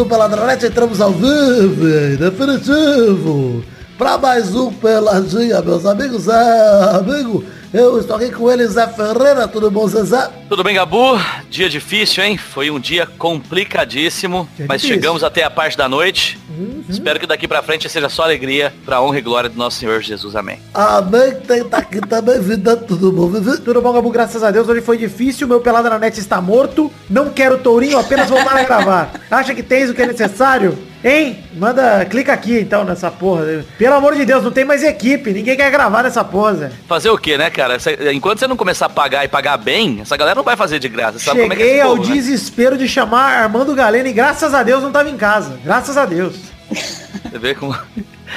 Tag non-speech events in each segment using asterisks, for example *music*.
do Peladronete, entramos ao vivo definitivo para mais um Peladinha, meus amigos. É, amigo, eu estou aqui com ele, Zé Ferreira. Tudo bom, Zezé? Tudo bem, Gabu? Dia difícil, hein? Foi um dia complicadíssimo, Dia mas difícil. chegamos até a parte da noite. Espero que daqui pra frente seja só alegria, pra honra e glória do nosso Senhor Jesus. Amém. Amém, tem tá aqui também, vida, tudo bom, Vivi? Tudo bom, Gabu? Graças a Deus, hoje foi difícil, meu pelada na net está morto. Não quero tourinho, apenas voltar a gravar. Acha que tens o que é necessário? Hein? Manda, clica aqui então nessa porra. Pelo amor de Deus, não tem mais equipe. Ninguém quer gravar nessa porra, Zé. Fazer o quê, né, cara? Enquanto você não começar a pagar e pagar bem, essa galera não vai fazer de graça. Sabe como é que é Cheguei esse ao povo, né? desespero de chamar Armando Galeno e graças a Deus não tava em casa. Graças a Deus. Você vê como...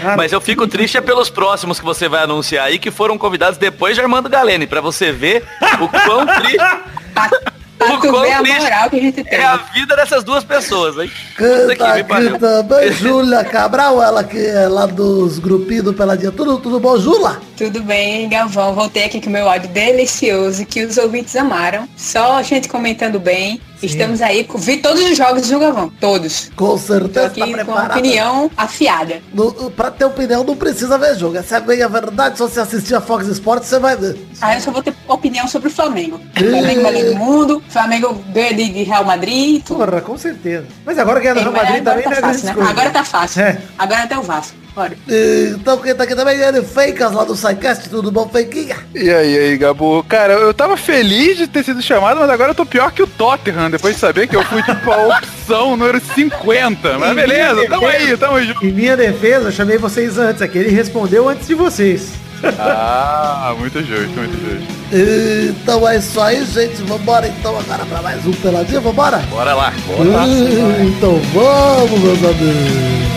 Cara, Mas eu fico triste é pelos próximos que você vai anunciar aí, que foram convidados depois de Armando Galene, pra você ver o quão triste *laughs* Pra, O tu ver a moral que a gente tem. é a vida dessas duas pessoas, hein? Canta aqui pariu. também, Júlia Cabral, ela que é lá dos grupinhos do Peladinha. Tudo, tudo bom, Jula? Tudo bem, Galvão? Voltei aqui com o meu áudio delicioso que os ouvintes amaram. Só gente comentando bem. Estamos aí, com- vi todos os jogos do Galvão, todos. Com Tô certeza aqui tá com a opinião afiada. No, pra ter opinião não precisa ver jogo. Essa é bem a verdade. Se você assistir a Fox Sports, você vai ver. Aí eu só vou ter opinião sobre o Flamengo. Flamengo melhor do mundo, Flamengo ganha de Real Madrid, porra, com certeza. Mas agora que é do Real Madrid também tá não é fácil, grande né? coisa. Agora tá fácil. É. Agora até o Vasco. Bora. Então quem tá aqui também é Fakers, lá do SciCast. Tudo bom, Fakinha? E aí, aí, Gabu? Cara, eu tava feliz de ter sido chamado, mas agora eu tô pior que o Tottenham, depois de saber que eu fui, tipo, a opção número 50. Mas beleza, tamo aí, tamo junto. Em minha defesa, eu chamei vocês antes aqui. Ele respondeu antes de vocês. Ah, muito justo, muito justo. Então é isso aí, gente. Vambora então agora pra mais um Peladinha. Vambora? Bora lá. Então vamos, meus amigos.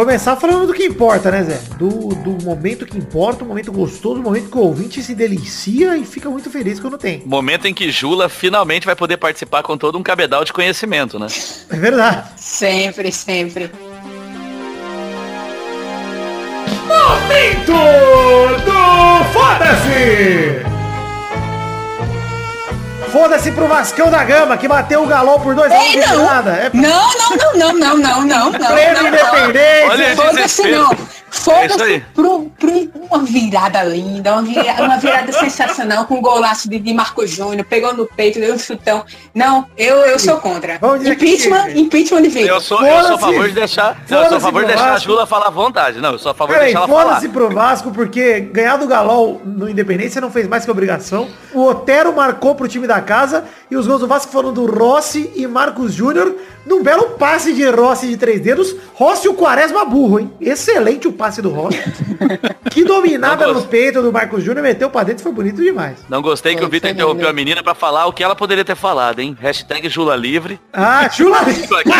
Começar falando do que importa, né, Zé? Do, do momento que importa, o momento gostoso, o momento que o ouvinte se delicia e fica muito feliz quando tem. Momento em que Jula finalmente vai poder participar com todo um cabedal de conhecimento, né? É verdade. Sempre, sempre. Momento do Foda-se! Foda-se pro Vascão da Gama, que bateu o galão por dois gols de não. nada. É Não, não, não, não, não, não, não, não. prêmio não, não. independente. Esse Foda-se não. É Foda-se aí. pro, pro uma virada linda, uma virada, uma virada sensacional com um golaço de, de Marco Júnior, pegou no peito, deu um chutão. Não, eu, eu sou contra. Impeachment, impeachment de Vitor. Eu sou, eu sou a favor de deixar. Não, eu sou a favor de deixar a. Jula falar à vontade. Não, eu sou a favor de Peraí, deixar ela falar. foda-se pro Vasco, porque ganhar do Galol no Independência não fez mais que obrigação. O Otero marcou pro time da casa e os gols do Vasco foram do Rossi e Marcos Júnior num belo passe de Rossi de três dedos. Rossi o Quaresma burro, hein? Excelente o passe do Rossi. *laughs* que dominada Não no peito do Marcos Júnior, meteu pra dentro, foi bonito demais. Não gostei que o Foi, Vitor interrompeu a menina pra falar o que ela poderia ter falado, hein? Hashtag Jula Livre. Ah! Fico aqui,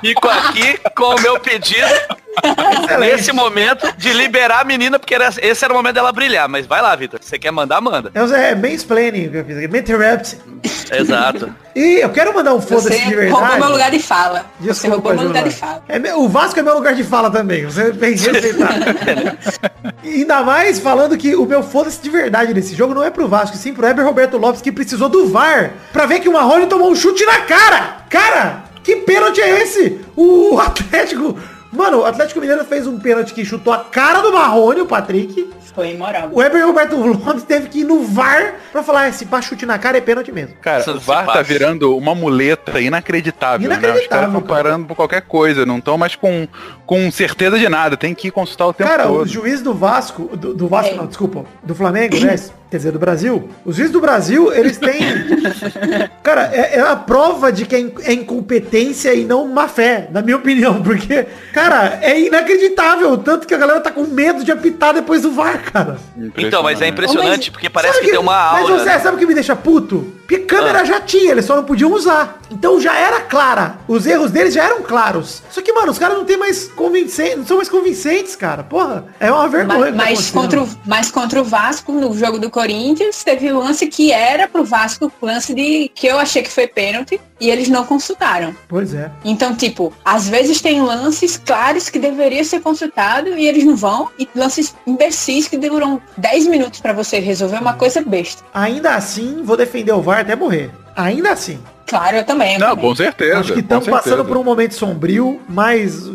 Fico aqui com o meu pedido *laughs* nesse momento de liberar a menina, porque era- esse era o momento dela brilhar. Mas vai lá, Vitor. Você quer mandar, manda. É o Zé mansplaining que eu fiz aqui, me interrupt. Exato. E eu quero mandar um foda-se Você de verdade. roubou meu lugar de fala. Você Desculpa, roubou meu lugar de fala. É meu- o Vasco é meu lugar de fala também. Você é bem respeitado. *laughs* E Ainda mais falando que o meu foda-se de verdade nesse jogo não é pro Vasco, sim pro Heber Roberto Lopes, que precisou do VAR pra ver que o Marrone tomou um chute na cara. Cara, que pênalti é esse? O Atlético... Mano, o Atlético Mineiro fez um pênalti que chutou a cara do Marrone, o Patrick. Foi imoral. O Heber Roberto Lopes teve que ir no VAR pra falar, "Ah, se pá chute na cara é pênalti mesmo. Cara, Isso o VAR tá virando uma muleta inacreditável, né? Os Inacreditável, caras estão cara. parando por qualquer coisa, não estão mais com, com certeza de nada, tem que ir consultar o tempo Cara, todo. o juiz do Vasco, do, do Vasco É. não, desculpa, do Flamengo, né? Quer dizer, do Brasil. Os juízes do Brasil, eles têm. *laughs* Cara, é, é a prova de que é, in- é incompetência e não má fé, na minha opinião. Porque, cara, é inacreditável. Tanto que a galera tá com medo de apitar depois do VAR, cara. Então, mas é impressionante, porque parece Sabe que tem uma Mas aura. você né? sabe o que me deixa puto? Porque câmera Ah. já tinha, eles só não podiam usar. Então já era clara. Os erros deles já eram claros. Só que, mano, os caras não tem mais convincentes, não são mais convincentes, cara. Porra, é uma vergonha. Mas, tá mas acontecendo. contra, o, mas contra o Vasco, no jogo do Corinthians, teve um lance que era pro Vasco, lance de que eu achei que foi pênalti. E eles não consultaram. Pois é. Então, tipo, às vezes tem lances claros que deveria ser consultado e eles não vão, e lances imbecis que demoram 10 minutos pra você resolver uma coisa besta. Ainda assim, vou defender o VAR até morrer. Ainda assim. Claro, eu também. eu Não, também. com certeza. Acho que estamos passando por um momento sombrio, mas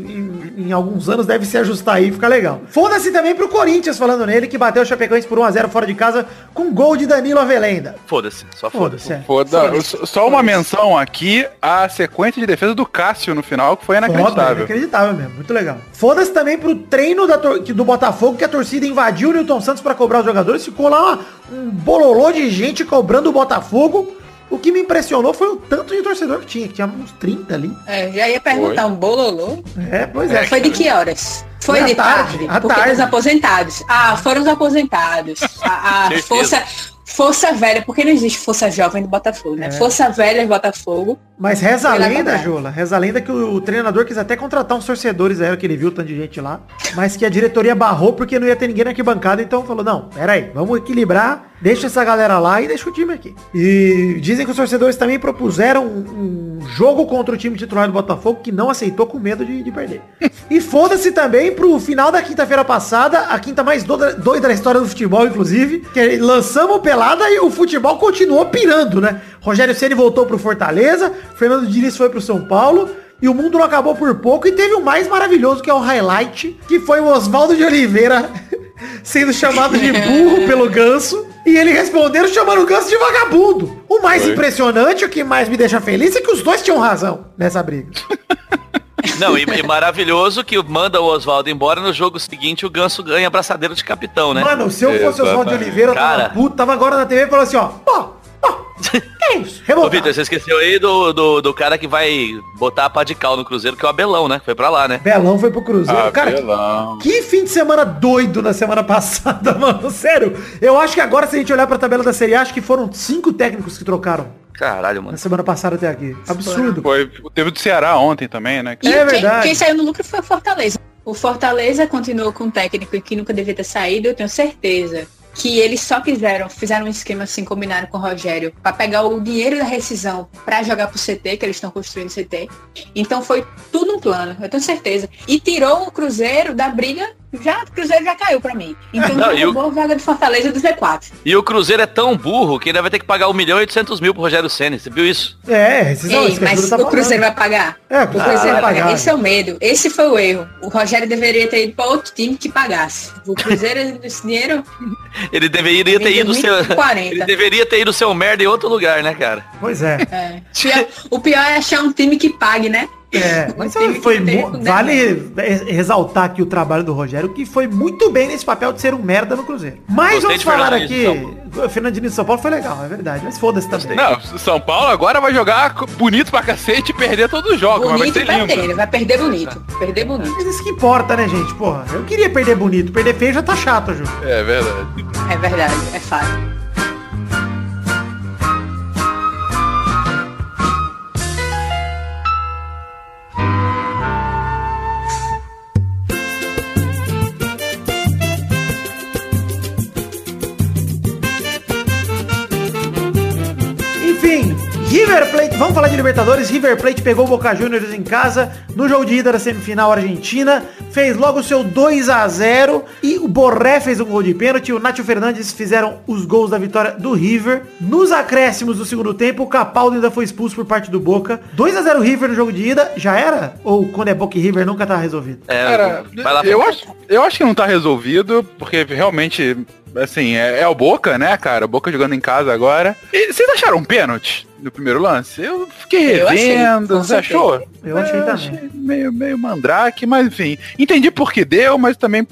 em, alguns anos deve se ajustar aí e ficar legal. Foda-se também pro Corinthians falando nele, que bateu o Chapecoense por 1x0 fora de casa com gol de Danilo Avelenda. Foda-se, só foda-se. Foda-se, é. Foda só- Só uma menção aqui à sequência de defesa do Cássio no final, que foi Foda, inacreditável. inacreditável mesmo, muito legal. Foda-se também pro treino da do Botafogo, que a torcida invadiu o Newton Santos pra cobrar os jogadores. Ficou lá uma- um bololô de gente cobrando o Botafogo. O que me impressionou foi o tanto de torcedor que tinha, que tinha uns 30 ali. É, já ia perguntar, um bololô? É, pois é. Foi de que horas? Foi Foi de tarde, tarde? à porque tarde. dos aposentados. Ah, foram os aposentados. A, a *laughs* Certeza. força, força velha, porque não existe força jovem do Botafogo, né? É. Força velha do Botafogo. Mas reza a lenda. Jula, reza a lenda que o, o treinador quis até contratar uns torcedores aí, que ele viu tanto de gente lá, mas que a diretoria barrou porque não ia ter ninguém na arquibancada, então falou, não, pera aí, vamos equilibrar, deixa essa galera lá e deixa o time aqui. E dizem que os torcedores também propuseram um, um jogo contra o time titular do Botafogo que não aceitou com medo de, de perder. *laughs* e foda-se também pro final da quinta-feira passada, a quinta mais doida, doida da história do futebol, inclusive, que lançamos pelada e o futebol continuou pirando, né? Rogério Ceni voltou pro Fortaleza, Fernando Diniz foi pro São Paulo, e o mundo não acabou por pouco, e teve o mais maravilhoso, que é o highlight, que foi o Oswaldo de Oliveira *laughs* sendo chamado de *laughs* burro pelo Ganso, e ele respondendo chamando o Ganso de vagabundo. O mais Foi. impressionante, o que mais me deixa feliz, é que os dois tinham razão nessa briga. *laughs* Não, e, e maravilhoso que manda o Oswaldo embora no jogo seguinte o Ganso ganha abraçadeira de capitão, né? Mano, se eu fosse o Oswaldo de Exatamente. Oliveira, eu tava Cara. puto, tava agora na TV e falou assim, ó, ó, que isso? Ô, Revoltado. Vitor, você esqueceu aí do, do, do cara que vai botar a pá de cal no Cruzeiro, que é o Abelão, né? Foi pra lá, né? Belão foi pro Cruzeiro. Ah, Cara, Belão. Que fim de semana doido na semana *laughs* passada, mano. Sério. Eu acho que agora, se a gente olhar pra tabela da Série A, acho que foram cinco técnicos que trocaram Caralho, na mano. semana passada até aqui. Absurdo. Foi, teve o do Ceará ontem também, né? E É quem, verdade. quem saiu no lucro foi o Fortaleza. O Fortaleza continuou com um técnico que nunca devia ter saído, eu tenho certeza. Que eles só quiseram, fizeram um esquema assim, combinaram com o Rogério, pra pegar o dinheiro da rescisão pra jogar pro CT, que eles estão construindo CT. Então foi tudo um plano, eu tenho certeza. E tirou o Cruzeiro da briga, já, o Cruzeiro já caiu pra mim. Então Não, e o- derrubou a vaga do Fortaleza do Z4. E o Cruzeiro é tão burro que ele vai ter que pagar 1 milhão e 800 mil pro Rogério Senna. Você viu isso? É, esses Ei, a mas tá o. Cruzeiro vai pagar? É, o O Cruzeiro Cruzeiro vai vai pagar. pagar. Esse é o medo. Esse foi o erro. O Rogério deveria ter ido para outro time que pagasse. O Cruzeiro, esse dinheiro, *laughs* Ele deveria ter ido seu. 1.040. Ele deveria ter ido seu merda em outro lugar, né, cara? Pois é. é. Pior- o pior é achar um time que pague, né? É, *laughs* mas foi mu- com vale ressaltar aqui o trabalho do Rogério, que foi muito bem nesse papel de ser um merda no Cruzeiro. Mas Gostei vamos falar Fernando Diniz aqui, Fernandinho de São Paulo foi legal, é verdade, mas foda-se também. Não, São Paulo agora vai jogar bonito pra cacete e perder todos os jogos, mas vai Bonito ser lindo. ter, ele vai perder bonito. Perder bonito. Mas isso que importa, né, gente? Porra, eu queria perder bonito, perder feio já tá chato, Ju. É verdade. É verdade, é fato. River Plate, vamos falar de Libertadores. River Plate pegou o Boca Juniors em casa no jogo de ida da semifinal Argentina, fez logo o seu 2 a 0 e o Borré fez um gol de pênalti, o Nacho Fernandes fizeram os gols da vitória do River. Nos acréscimos do segundo tempo, o Capaldo ainda foi expulso por parte do Boca. 2 a 0 River no jogo de ida, já era? Ou quando é Boca e River nunca tá resolvido? É, Cara, vai lá. eu acho, eu acho que não tá resolvido, porque realmente, assim, é, é o Boca, né, cara? O Boca jogando em casa agora. E vocês acharam um pênalti no primeiro lance? Eu fiquei Eu achei, revendo, com você achou? Eu achei É, também. meio, meio mandrake, mas enfim. Entendi por que deu, mas também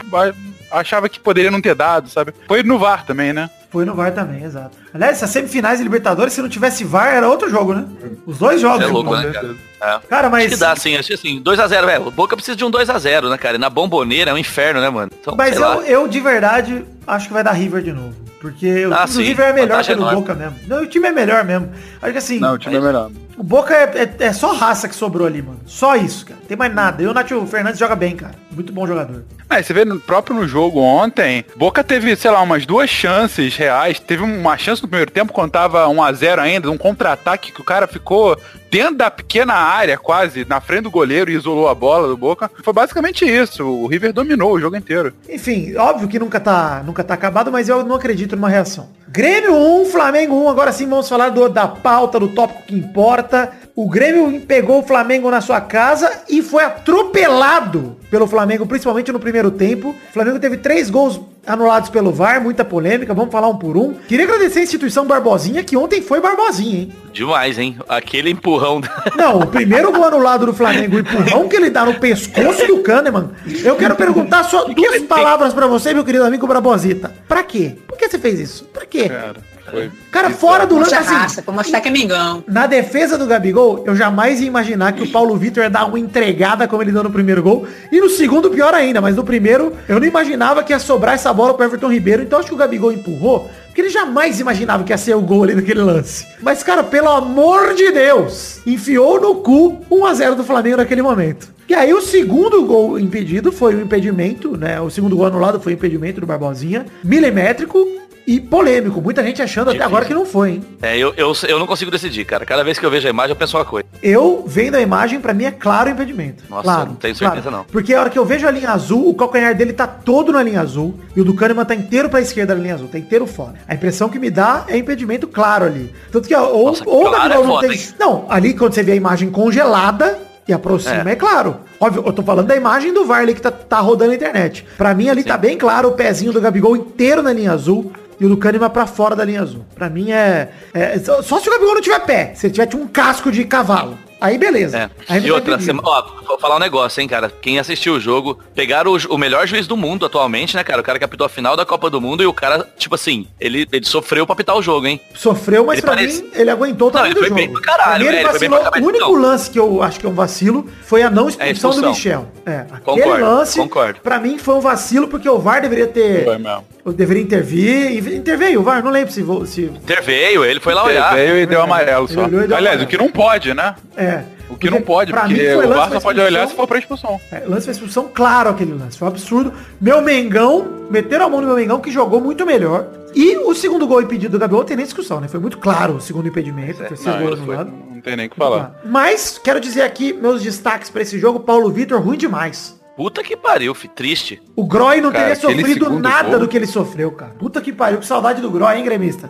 achava que poderia não ter dado, sabe? Foi no VAR também, né? Foi no VAR também, exato. Aliás, essas semifinais de Libertadores, se não tivesse VAR, era outro jogo, né? Os dois jogos. É louco, né, cara? É. Cara, Acho mas... que dá, assim, acho que assim, 2x0, velho. O Boca precisa de um 2x0, né, cara? E na bomboneira é um inferno, né, mano? Então, Mas eu, eu, de verdade, acho que vai dar River de novo. Porque o Ah, time do sim, River é melhor que o do. Boca mesmo. Não, o time é melhor mesmo. Acho que assim, Não, o time é melhor. O Boca é, é- é só raça que sobrou ali, mano. Só isso, cara. Tem mais nada. E o Nacho Fernandes joga bem, cara. Muito bom jogador. Mas você vê no próprio no jogo ontem, Boca teve, sei lá, umas duas chances reais. Teve uma chance no primeiro tempo quando tava 1 a 0 ainda, um contra-ataque que o cara ficou dentro da pequena área, quase, na frente do goleiro e isolou a bola do Boca. Foi basicamente isso. O River dominou o jogo inteiro. Enfim, óbvio que nunca tá, nunca tá acabado, mas eu não acredito numa reação. Grêmio 1, Flamengo 1. Agora sim vamos falar do- da pauta, do tópico que importa. O Grêmio pegou o Flamengo na sua casa e foi atropelado pelo Flamengo, principalmente no primeiro tempo. O Flamengo teve três gols anulados pelo VAR, muita polêmica. Vamos falar um por um. Queria agradecer a instituição Barbosinha, que ontem foi Barbosinha, hein? Demais, hein? Aquele empurrão. *laughs* Não, o primeiro gol anulado do Flamengo, o empurrão que ele dá no pescoço do Kahneman. Eu quero perguntar só duas palavras pra você, meu querido amigo Brabosita. Pra quê? Por que você fez isso? Pra quê? Cara, foi. Cara, fora do lance, assim, raça, pra mostrar que é mingão. na defesa do Gabigol, eu jamais ia imaginar que o Paulo Vitor ia dar uma entregada como ele deu no primeiro gol. E no segundo, pior ainda. Mas no primeiro, eu não imaginava que ia sobrar essa bola pro Everton Ribeiro. Então acho que o Gabigol empurrou. Porque ele jamais imaginava que ia ser o gol ali naquele lance. Mas, cara, pelo amor de Deus, enfiou no cu 1x0 do Flamengo naquele momento. E aí o segundo gol impedido foi o impedimento, né? O segundo gol anulado foi o impedimento do Barbosinha. Milimétrico e polêmico. Muita gente achando até Difícil. agora que não foi, hein? É, eu, eu, eu não consigo decidir, cara. Cada vez que eu vejo a imagem, eu penso uma coisa. Eu, vendo a imagem, pra mim é claro o impedimento. Nossa, claro, não tenho certeza, não. Porque a hora que eu vejo a linha azul, o calcanhar dele tá todo na linha azul e o do Kahneman tá inteiro pra esquerda da linha azul, tá inteiro fora. A impressão que me dá é impedimento claro ali. Tanto que ó, ou, Nossa, ou o claro é não foda, tem... hein? Não, ali quando você vê a imagem congelada e aproxima, é, claro. Óbvio, eu tô falando da imagem do VAR ali que tá, tá rodando na internet. Pra mim ali tá bem claro o pezinho do Gabigol inteiro na linha azul e o Kahneman pra fora da linha azul. Pra mim é, é- só só se o Gabigol não tiver pé, se ele tiver tipo, um casco de cavalo. Aí beleza. É. Aí E outra, impedido. sema- ó, vou falar um negócio, hein, cara. Quem assistiu o jogo, pegaram o, o melhor juiz do mundo atualmente, né, cara? O cara que apitou a final da Copa do Mundo e o cara, tipo assim, ele, ele sofreu pra apitar o jogo, hein? Sofreu, mas Ele pra parece- mim ele aguentou o Não, tamanho ele do foi jogo. bem pra caralho, é, ele bem vacilou. pra o único lance que eu acho que é um vacilo foi a não expulsão, do expulsão. Michel. É, aquele Concordo, lance, concordo. pra mim foi um vacilo porque o VAR deveria ter... Foi mesmo. Eu deveria intervir. e Interveio o VAR, não lembro se... se Interveio, ele foi lá olhar. Veio e deu amarelo só. Ele Aliás, amarelo. o que não pode, né? é. O que não pode, porque mim foi o VAR só pode olhar se for pra expulsão. É, lance pra expulsão, claro aquele lance. Foi um absurdo. Meu Mengão, meteram a mão no meu Mengão, que jogou muito melhor. E o segundo gol impedido do Gabriel tem nem discussão, né? Foi muito claro o segundo impedimento, o terceiro Não, gol foi- anulado. não tem nem o que falar. Mas, quero dizer aqui, meus destaques pra esse jogo, Paulo Vitor, ruim demais. Puta que pariu, fi, triste. O Groy não Cara, teria sofrido nada gol- do que ele sofreu, cara. Puta que pariu, que saudade do Groy, hein, gremista?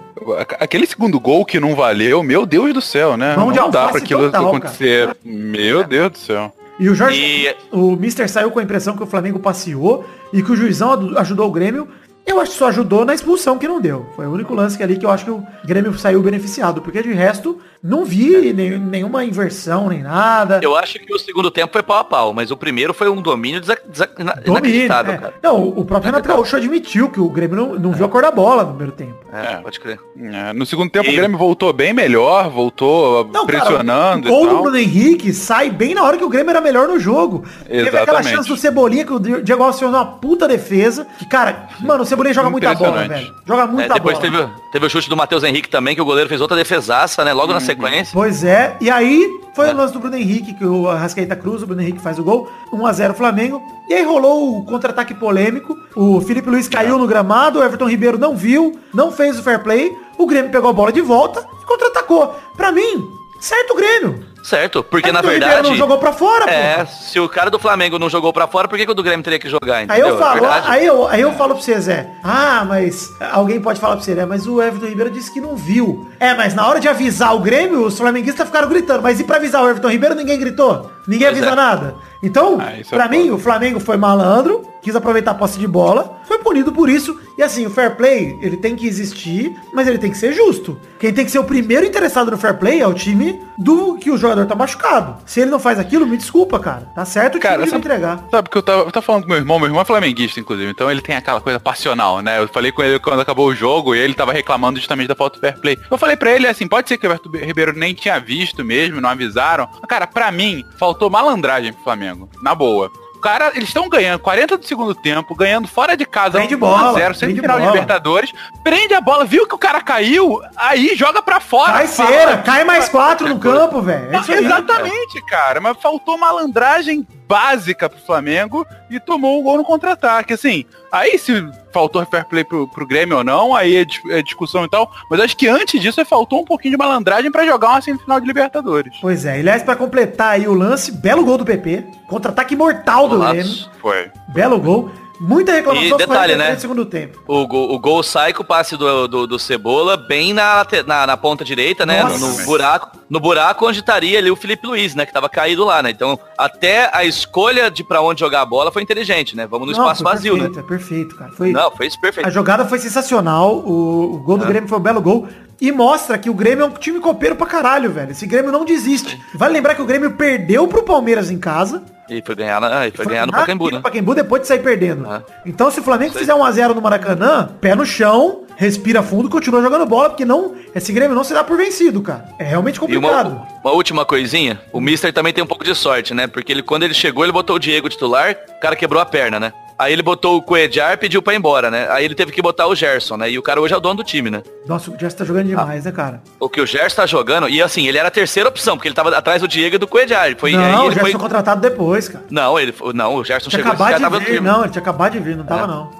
Aquele segundo gol que não valeu, meu Deus do céu, né? Mão não dá pra aquilo total, acontecer. Meu Deus do céu. E o Jorge, E- o Mister saiu com a impressão que o Flamengo passeou e que o juizão ajudou o Grêmio. Eu acho que só ajudou na expulsão que não deu. Foi o único lance que ali que eu acho que o Grêmio saiu beneficiado. Porque de resto, não vi nem- nenhuma inversão, nem nada. Eu acho que o segundo tempo foi pau a pau, mas o primeiro foi um domínio desa- desa- Domínio, inacreditável, é. cara. Não, o próprio Renato Gaúcho admitiu que o Grêmio não, não viu a cor da bola no primeiro tempo. É, É. pode crer. É, no segundo tempo E- o Grêmio voltou bem melhor, voltou Não, cara, pressionando o gol e do. Bruno Henrique sai bem na hora que o Grêmio era melhor no jogo. Teve aquela Exatamente. chance do Cebolinha que o Diego Alves fez uma puta defesa. Que, cara, mano, o Cebolinha joga muita bola, velho. Joga É, muita depois bola. teve, teve o chute do Matheus Henrique também, que o goleiro fez outra defesaça, né? Logo na sequência. Pois é, e aí foi o lance do Bruno Henrique, que o Arrascaeta cruz, o Bruno Henrique faz o gol, 1x0 Flamengo. E aí rolou o contra-ataque polêmico, o Felipe Luiz caiu no gramado, o Everton Ribeiro não viu, não fez o fair play, o Grêmio pegou a bola de volta e contra-atacou. Pra mim, certo o Grêmio. Certo, porque na Everton Ribeiro verdade. não jogou pra fora, É, se o cara do Flamengo não jogou pra fora, por que, que o do Grêmio teria que jogar? Aí Entendeu? eu falo, É verdade. aí eu, aí eu falo pra você, Zé. Ah, mas alguém pode falar pra você, né? Mas o Everton Ribeiro disse que não viu. É, mas na hora de avisar o Grêmio, os flamenguistas ficaram gritando. Mas e pra avisar o Everton Ribeiro, ninguém gritou? Ninguém Pois avisa é. nada. Então, Ah, isso é pra mim, foda. o Flamengo foi malandro, quis aproveitar a posse de bola, foi punido por isso. E assim, o fair play, ele tem que existir, mas ele tem que ser justo. Quem tem que ser o primeiro interessado no fair play é o time do que o jogador tá machucado. Se ele não faz aquilo, me desculpa, cara. Tá certo o time Cara, sabe, entregar. sabe que eu tava, eu tava falando com meu irmão, meu irmão é flamenguista, inclusive, então ele tem aquela coisa passional, né? Eu falei com ele quando acabou o jogo e ele tava reclamando justamente da falta do fair play. Eu falei pra ele assim, pode ser que o Everton Ribeiro nem tinha visto mesmo, não avisaram. Cara, pra mim, faltou malandragem pro Flamengo, na boa. cara, eles estão ganhando 40 do segundo tempo, ganhando fora de casa Prende bola, 0 prende semifinal de. Libertadores, prende a bola, viu que o cara caiu, aí joga pra fora. Cai Fala- cera, cai mais quatro no campo, velho. É. Exatamente, cara. Mas faltou malandragem básica pro Flamengo e tomou o gol no contra-ataque. Assim, aí se faltou fair play pro, pro Grêmio ou não, aí é, é discussão e tal. Mas acho que antes disso é, faltou um pouquinho de malandragem pra jogar uma semifinal de Libertadores. Pois é, aliás, pra completar aí o lance, belo gol do PP. Contra-ataque mortal do Grêmio. Foi. Belo gol. Muita reclamação E detalhe, 43 né? do segundo tempo. O gol, o gol sai com o passe do, do, do Cebola bem na, na, na ponta direita, né? No, Nossa. no buraco. No buraco onde estaria ali o Felipe Luiz, né? Que tava caído lá, né? Então, até a escolha de pra onde jogar a bola foi inteligente, né? Vamos no Não, espaço vazio, perfeito, né? Perfeito, cara. Foi, Não, foi isso perfeito. A jogada foi sensacional. O, o gol do É. Grêmio foi um belo gol. E mostra que o Grêmio é um time copeiro pra caralho, velho. Esse Grêmio não desiste. Vale lembrar que o Grêmio perdeu pro Palmeiras em casa. E foi ganhar, na, e foi ganhar no Pacaembu, né? Pacaembu depois de sair perdendo. Ah. Então se o Flamengo aí. fizer 1x0 no Maracanã, pé no chão, respira fundo, continua jogando bola, porque não, esse Grêmio não se dá por vencido, cara. É realmente complicado. uma, uma última coisinha, o Mister também tem um pouco de sorte, né? Porque ele, quando ele chegou, ele botou o Diego titular, o cara quebrou a perna, né? Aí ele botou o Coedjar e pediu pra ir embora, né? Aí ele teve que botar o Gerson, né? E o cara hoje é o dono do time, né? Nossa, o Jess tá jogando demais, né, cara? O que o Gerson tá jogando, e assim, ele era a terceira opção, porque ele tava atrás do Diego e do Coedjar. Foi, não, o Gerson foi... contratado depois, cara. Não, ele, foi- não, o Gerson Tinha chegou de tava no vir, time. não, ele tinha acabado de vir, não tava É. não.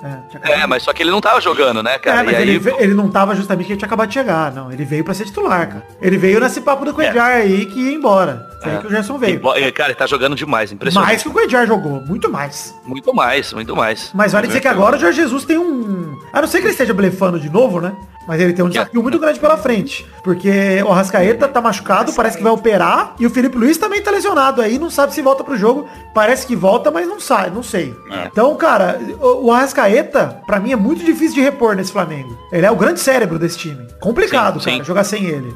É, É, mas só que ele não tava jogando, né, É, cara? mas e aí, ele, ele não tava justamente porque ele tinha acabado de chegar, não. Ele veio pra ser titular, cara. Ele veio nesse papo do Coedjar aí que ia embora. Foi aí É. que o Gerson veio. e, cara, ele tá jogando demais, impressionante. Mais que o Coedjar jogou, muito mais. Muito mais, muito mais. Mas vale dizer que agora o Jorge Jesus tem um. A não ser que ele esteja blefando de novo, né? Mas ele tem um desafio muito grande pela frente. Porque o Arrascaeta tá machucado, parece que vai operar. E o Felipe Luiz também tá lesionado aí, não sabe se volta pro jogo. Parece que volta, mas não sai, não sei. É. Então, cara, o o Arrascaeta, pra mim, é muito difícil de repor nesse Flamengo. Ele é o grande cérebro desse time. Complicado, Sim, cara, sim. jogar sem ele.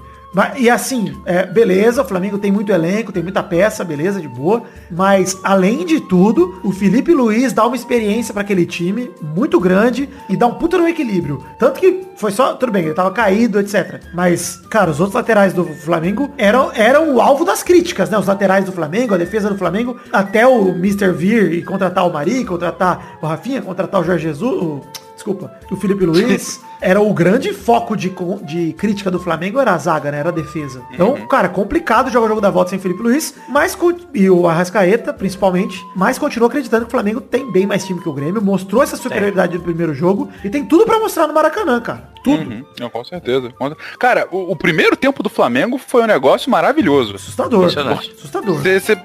E assim, é, beleza, o Flamengo tem muito elenco, tem muita peça, beleza, de boa. Mas, além de tudo, o Felipe Luiz dá uma experiência pra aquele time muito grande e dá um puta no equilíbrio. Tanto que foi só, tudo bem, ele tava caído, etc. Mas, cara, os outros laterais do Flamengo eram, eram o alvo das críticas, né? Os laterais do Flamengo, a defesa do Flamengo, até o Mr. Vir e contratar o Mari, contratar o Rafinha, contratar o Jorge Jesus, o, desculpa, o Felipe Luiz. *laughs* Era o grande foco de, de crítica do Flamengo, era a zaga, né? Era a defesa. Então, cara, complicado jogar o jogo da volta sem Felipe Luiz, mas e o Arrascaeta, principalmente, mas continua acreditando que o Flamengo tem bem mais time que o Grêmio, mostrou essa superioridade no primeiro jogo e tem tudo pra mostrar no Maracanã, cara. Tudo. Uhum. Não, com certeza. Cara, o, o primeiro tempo do Flamengo foi um negócio maravilhoso. Assustador. Assustador. Cê- cê-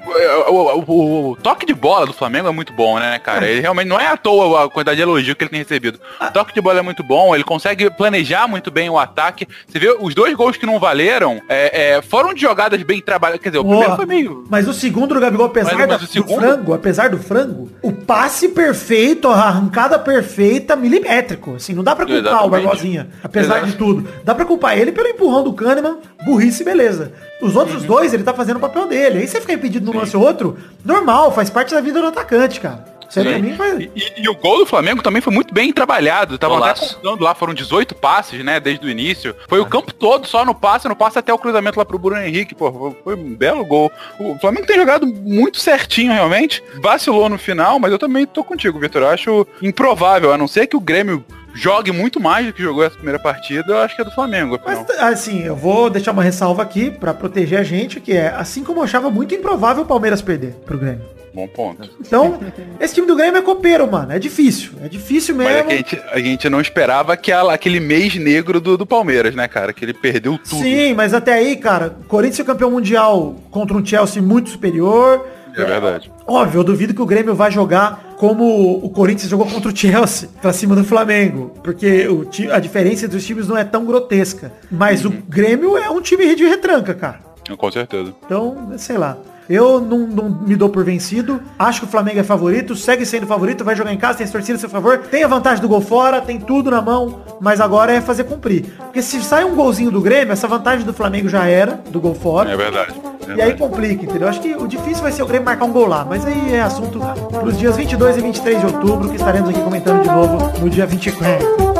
o, o- o- o toque de bola do Flamengo é muito bom, né, cara? Ele realmente não é à toa a quantidade de elogio que ele tem recebido. O toque de bola é muito bom, ele consegue planejar muito bem o ataque. Você vê, os dois gols que não valeram é, é, foram de jogadas bem trabalhadas. Quer dizer, o primeiro foi meio. Mas o segundo do Gabigol, apesar Mas da- o do segundo- frango, apesar do frango, o passe perfeito, a arrancada perfeita, milimétrico. Assim, não dá pra culpar o Exatamente. Barbosinha, apesar de tudo. Dá pra culpar ele pelo empurrão do Kahneman, burrice, beleza. Os outros Uhum. dois, ele tá fazendo o papel dele. Aí você fica impedido num lance ou outro, normal, faz parte da vida do atacante, cara. Isso aí pra Sim. mim faz... E, e o gol do Flamengo também foi muito bem trabalhado. Tava até Golaço. contando lá, foram 18 passes, né, desde o início. Foi o campo todo só no passe, no passe até o cruzamento lá pro Bruno Henrique, pô, foi- foi um belo gol. O Flamengo tem jogado muito certinho, realmente. Vacilou no final, mas eu também tô contigo, Vitor. Eu acho improvável, a não ser que o Grêmio jogue muito mais do que jogou essa primeira partida, eu acho que é do Flamengo. afinal. Mas assim, eu vou deixar uma ressalva aqui pra proteger a gente, que é assim como eu achava muito improvável o Palmeiras perder pro Grêmio. Bom ponto. Então, esse time do Grêmio é copeiro, mano. É difícil. É difícil Mas é mesmo. que a gente, a gente não esperava aquela, aquele mês negro do, do Palmeiras, né, cara? Que ele perdeu tudo. Sim, mas até aí, cara, o Corinthians é campeão mundial contra um Chelsea muito superior. É verdade. Óbvio, eu duvido que o Grêmio vai jogar como o Corinthians jogou contra o Chelsea, pra cima do Flamengo. Porque o a diferença entre os times não é tão grotesca. Mas Uhum. o Grêmio é um time de retranca, cara. Com certeza. Então, sei lá. Eu não, não me dou por vencido. Acho que o Flamengo é favorito, segue sendo favorito, vai jogar em casa, tem as torcidas a seu favor, tem a vantagem do gol fora, tem tudo na mão, mas agora é fazer cumprir. Porque se sai um golzinho do Grêmio, essa vantagem do Flamengo já era, do gol fora. É verdade. E aí complica, entendeu? Acho que o difícil vai ser o Grêmio marcar um gol lá. Mas aí é assunto pros dias 22 e 23 de outubro, que estaremos aqui comentando de novo no dia 24.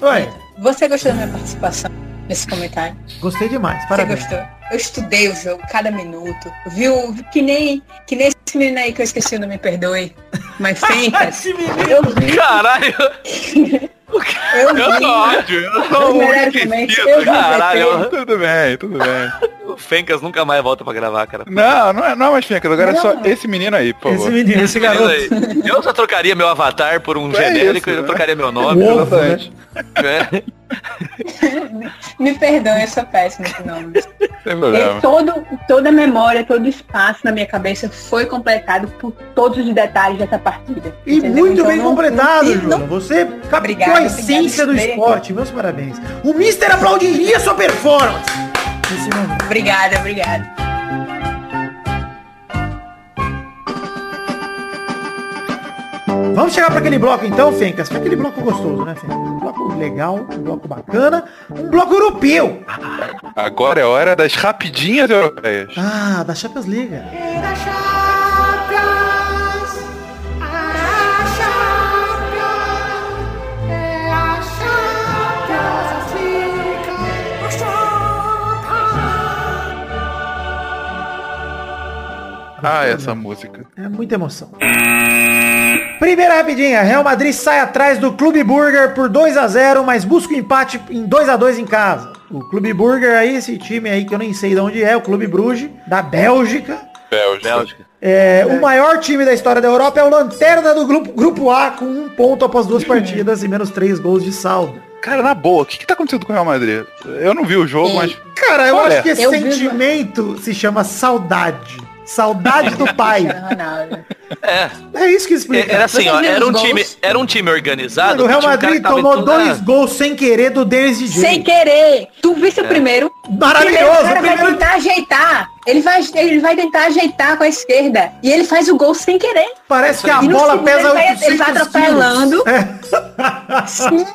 Oi. Você gostou da minha participação nesse comentário? Gostei demais, Você parabéns. gostou? Eu estudei o jogo, cada minuto. Viu? Que nem, que nem esse menino aí que eu esqueci o nome, me perdoe. Mas *laughs* Fencas. eu vi, Caralho, eu eu tô vi. ódio, eu tô muito esquecido, vi caralho. Tudo bem, tudo bem. O Fencas nunca mais volta pra gravar, cara. Não, não é, não é mais Fencas, agora é Não. só esse menino aí, por Esse menino, esse garoto. Aí, Eu só trocaria meu avatar por um É genérico, isso, eu né? trocaria meu nome. Uou. Exatamente. É. *laughs* Me perdoe, eu sou péssima com nomes. Sem E problema. todo, toda a memória, todo o espaço na minha cabeça foi completado por todos os detalhes dessa partida. E entendeu? muito Então, bem não- completado, não- Você captou a essência do obrigada, esporte. Meus parabéns. O Mister aplaudiria sua performance. Nesse momento. Obrigada, obrigada. Vamos chegar para aquele bloco então, Fencas. Foi aquele bloco gostoso, né, Fencas? Um bloco legal, um bloco bacana, um bloco europeu. Agora é hora das rapidinhas europeias. Ah, da Champions League. Ah, essa música. É muita emoção. Primeira rapidinha, Real Madrid sai atrás do Clube Burger por 2 a 0 mas busca o empate em 2 a 2 em casa. O Clube Burger aí, esse time aí que eu nem sei de onde é, o Clube Bruges, da Bélgica. Bélgica. Bélgica. É, O maior time da história da Europa é o Lanterna do grupo, grupo A, com um ponto após duas *laughs* partidas e menos três gols de saldo. Cara, na boa, o que, que tá acontecendo com o Real Madrid? Eu não vi o jogo, mas. Cara, eu Olha, acho que esse eu vi- sentimento se chama saudade. Saudade do pai. É, É isso que explica. era assim, ó, era um gols? time, era um time organizado. Mano, o Real um Madrid tomou dois Ah, gols sem querer do DJ. Sem querer. Tu viste o primeiro? Maravilhoso, Primeiro, o cara o primeiro- vai tentar ajeitar. Ele vai, ele vai tentar ajeitar com a esquerda. E ele faz o gol sem querer. Parece que a E bola pesa ele vai- 800 ele vai atropelando. É. Sim.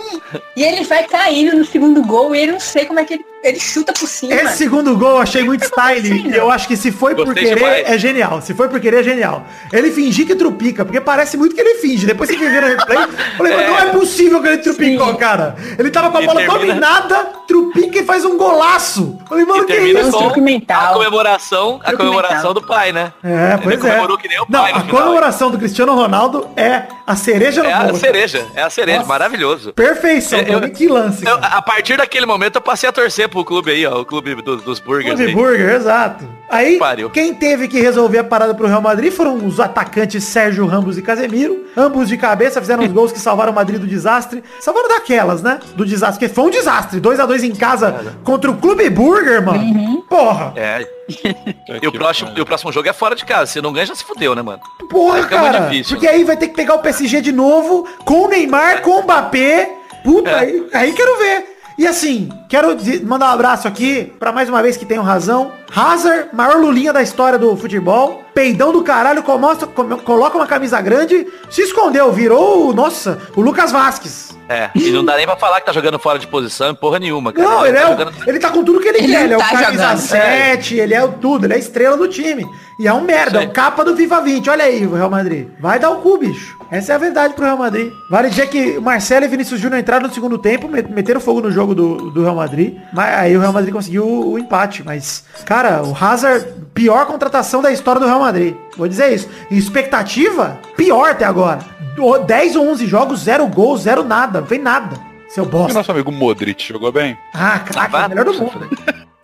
E ele vai caindo no segundo gol e ele não sei como é que ele, ele chuta por cima. Esse segundo gol eu achei muito style. acontecendo? E eu acho que se foi por Gostei querer, demais. é genial. Se foi por querer, é genial. Ele fingir que trupica, porque parece muito que ele finge. Depois que ver no replay, eu falei, mas não é possível que ele trupicou, Sim. cara. Ele tava com a E bola termina- dominada, trupica e faz um golaço. Eu falei, mano, E que termina isso? um com a comemoração, a Truque comemoração do pai, né? É, Ele pois é. comemorou que nem o Não, pai no a final. comemoração do Cristiano Ronaldo é a cereja no É a bolo. cereja, é a cereja, Nossa. maravilhoso. Perfeição, Eu- pra mim, que lance. Eu- a partir daquele momento eu passei a torcer pro clube aí, ó, o clube dos, dos burgers Clube aí. Burger, exato. Aí, Pariu. quem teve que resolver a parada pro Real Madrid foram os atacantes Sérgio Ramos e Casemiro. Ambos de cabeça fizeram os *laughs* gols que salvaram o Madrid do desastre. Salvaram daquelas, né? Do desastre, porque foi um desastre. 2 a 2 em casa contra o Clube Burger, mano. Porra. É. *laughs* E o, próximo, e o próximo jogo é fora de casa. Se não ganha, já se fudeu, né, mano? Porra, cara. difícil. Porque aí vai ter que pegar o PSG de novo, com o Neymar, com o Mbappé. Puta, É. aí, aí quero ver. E assim, quero mandar um abraço aqui, pra mais uma vez que tenho razão. Hazard, maior lulinha da história do futebol. Peidão do caralho, comosta- coloca uma camisa grande, se escondeu, virou, o- nossa, o Lucas Vasquez. É. E não dá nem pra falar que tá jogando fora de posição em porra nenhuma, cara. Não, ele, tá é o- jogando- ele tá com tudo que ele, Ele quer. Ele é o tá camisa jogando, 7, ele é o tudo, ele é a estrela do time. E é um merda, é o capa do FIFA 20. Olha aí o Real Madrid. Vai dar o cu, bicho. Essa é a verdade pro Real Madrid. Vale dizer que o Marcelo e Vinícius Júnior entraram no segundo tempo, met- meteram fogo no jogo do, do Real Madrid. Mas aí o Real Madrid conseguiu o, o empate. Mas, cara, o Hazard, pior contratação da história do Real Madrid. Vou dizer isso. E expectativa, pior até agora. O- 10 ou 11 jogos, zero gols, zero nada. Não fez nada. Seu E bosta. nosso amigo Modric jogou bem? Ah, craque, é o melhor do mundo.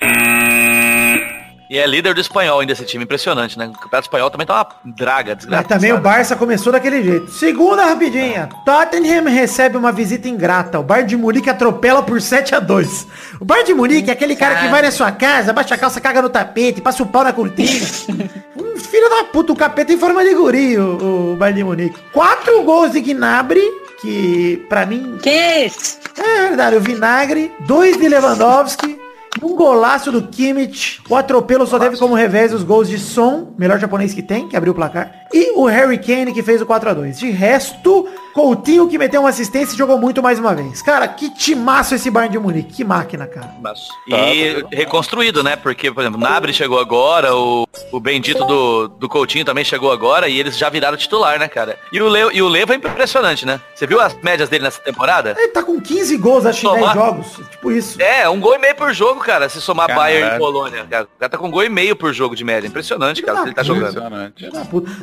*laughs* E é líder do espanhol ainda esse time, impressionante, né? O campeonato espanhol também tá uma draga, Mas desgraçada. também o Barça começou daquele jeito. Segunda rapidinha. Tottenham recebe uma visita ingrata. O Bayern de Munique atropela por 7 a 2 O Bayern de Munique é aquele cara que vai na sua casa, baixa a calça, caga no tapete, passa o pau na cortina. *laughs* um filho da puta, o capeta em forma de guri, o, o Bayern de Munique. Quatro gols de Gnabry, que pra mim Quem é esse? é verdade, o Vinagre, dois de Lewandowski, um golaço do Kimmich. O atropelo só teve como revés os gols de Son, melhor japonês que tem, que abriu o placar. E o Harry Kane, que fez o 4x2. De resto, Coutinho que meteu uma assistência e jogou muito mais uma vez. Cara, que timaço esse Bayern de Munique. Que máquina, cara. E reconstruído, né? Porque, por exemplo, Nabre chegou agora, o, o bendito do, do Coutinho também chegou agora e eles já viraram titular, né, cara? E o Leo, e o Leo é impressionante, né? Você viu as médias dele nessa temporada? Ele tá com 15 gols, acho, em 10 jogos. Tipo isso. É, um gol e meio por jogo, cara, se somar Caralho. Bayern e Polônia. Cara. O cara tá com um gol e meio por jogo de média. Impressionante, cara, que ele tá jogando.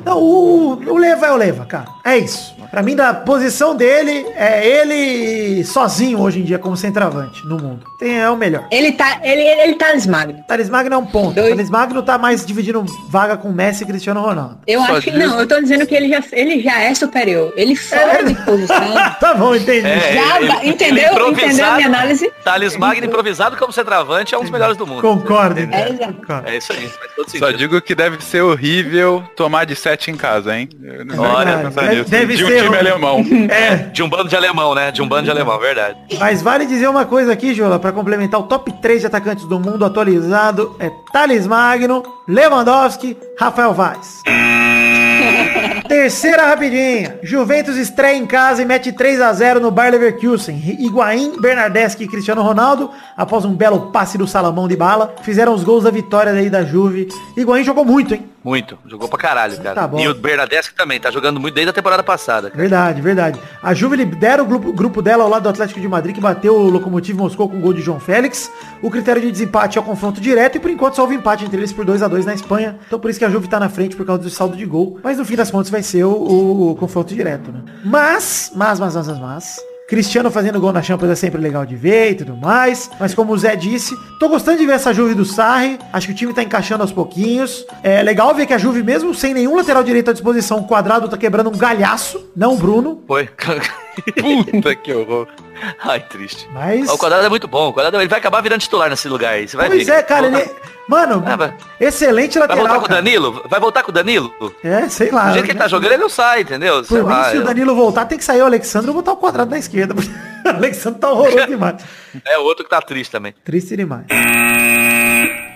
Não, o, o Leva é o Leva, cara. É isso. Pra mim, da posição dele, é ele sozinho hoje em dia como centroavante no mundo. Tem, é o melhor. Ele tá, ele, ele tá Magno. Thales Magno é um ponto. Dois. Thales Magno tá mais dividindo vaga com Messi e Cristiano Ronaldo. Eu Só acho que não, eu tô dizendo que ele já, ele já é superior. Ele fora é. de posição. *laughs* tá bom, entendi. É, já, ele, entendeu? Ele entendeu a minha análise? Thales Magno improvisado como centroavante é um dos melhores do mundo. Concordo. É, é isso aí. Só digo que deve ser horrível tomar de 7 em casa, hein? Olha, deve, deve de um ser time alemão. *laughs* É. De um bando de alemão, né? De um bando de alemão, verdade. Mas vale dizer uma coisa aqui, Jola, para complementar o top 3 de atacantes do mundo atualizado é Thales Magno, Lewandowski, Rafael Vaz. *laughs* Terceira rapidinha. Juventus estreia em casa e mete 3 a 0 no Bayer Leverkusen. Higuaín, Bernardeschi e Cristiano Ronaldo, após um belo passe do Salamão de bala, fizeram os gols da vitória daí da Juve. Higuaín jogou muito, hein? Muito. Jogou pra caralho, cara. Tá bom. E o Bernardeschi também, tá jogando muito desde a temporada passada. Cara. Verdade, verdade. A Juve lidera o grupo, grupo dela ao lado do Atlético de Madrid, que bateu o Locomotivo Moscou com o gol de João Félix. O critério de desempate é o confronto direto e por enquanto só houve empate entre eles por 2 a 2 na Espanha. Então por isso que a Juve tá na frente por causa do saldo de gol. Mas no fim das contas vai ser o, o, o confronto direto, né? Mas, mas, mas, mas, mas, mas Cristiano fazendo gol na Champions é sempre legal de ver e tudo mais. Mas como o Zé disse, tô gostando de ver essa Juve do Sarri. Acho que o time tá encaixando aos pouquinhos. É legal ver que a Juve, mesmo sem nenhum lateral direito à disposição, o quadrado tá quebrando um galhaço, não o Bruno. Foi. *laughs* *laughs* Puta que horror. Ai, triste. Mas... O quadrado é muito bom. O quadrado ele vai acabar virando titular nesse lugar aí. Você vai pois ver. é, cara, ele... Mano, ah, excelente lateral. Vai voltar cara. com o Danilo? Vai voltar com o Danilo? É, sei lá. Do jeito que ele tá jogando, ele não sai, entendeu? Por mim, se eu... o Danilo voltar, tem que sair o Alexandre e botar o quadrado na esquerda. *laughs* o Alexandre tá horroroso *laughs* demais. É, o outro que tá triste também. Triste demais.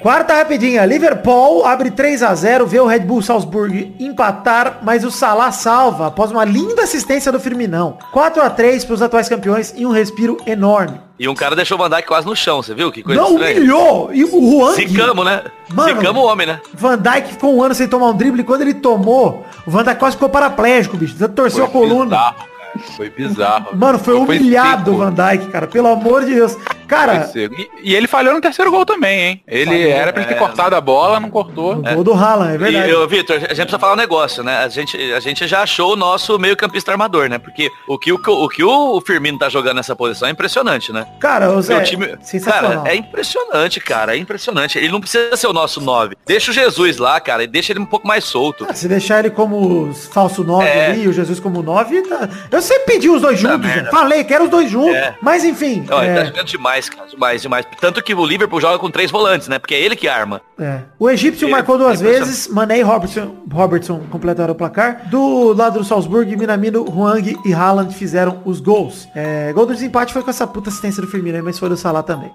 Quarta rapidinha, Liverpool abre 3 a 0 vê o Red Bull Salzburg empatar, mas o Salah salva após uma linda assistência do Firminão. 4 a 3 para os atuais campeões e um respiro enorme. E um cara deixou o Van Dijk quase no chão, você viu? Que coisa Não, estranha. humilhou! E o Juan... Zicamos, né? Mano, Zicamos o homem, né? Van Dijk ficou um ano sem tomar um drible e quando ele tomou, o Van Dijk quase ficou paraplégico, bicho. Torceu Foi a coluna. Bizarro. Foi bizarro. Mano, foi humilhado o Van Dijk, cara. Pelo amor de Deus. Cara. E, e, ele falhou no terceiro gol também, hein? Ele falhou, era pra ele ter é... cortado a bola, não cortou. O gol do Haaland, é verdade. E, Vitor, a gente precisa falar um negócio, né? A gente, a gente já achou o nosso meio campista armador, né? Porque o que o, o, que o Firmino tá jogando nessa posição é impressionante, né? Cara, o Zé, o time, cara, é impressionante, cara. É impressionante. Ele não precisa ser o nosso 9. Deixa o Jesus lá, cara, e deixa ele um pouco mais solto. Ah, se deixar ele como falso 9 é. ali, o Jesus como 9, tá... eu sempre pedi os dois juntos. Falei, quero os dois juntos. É. Mas enfim. Não, é... Ele tá jogando demais, cara. Demais, demais. Tanto que o Liverpool joga com três volantes, né? Porque é ele que arma. É. O egípcio ele, marcou duas vezes, Mané e Robertson, Robertson completaram o placar. Do lado do Salzburg, Minamino, Huang e Haaland fizeram os gols. É, gol do desempate foi com essa puta assistência do Firmino, mas foi do Salah também.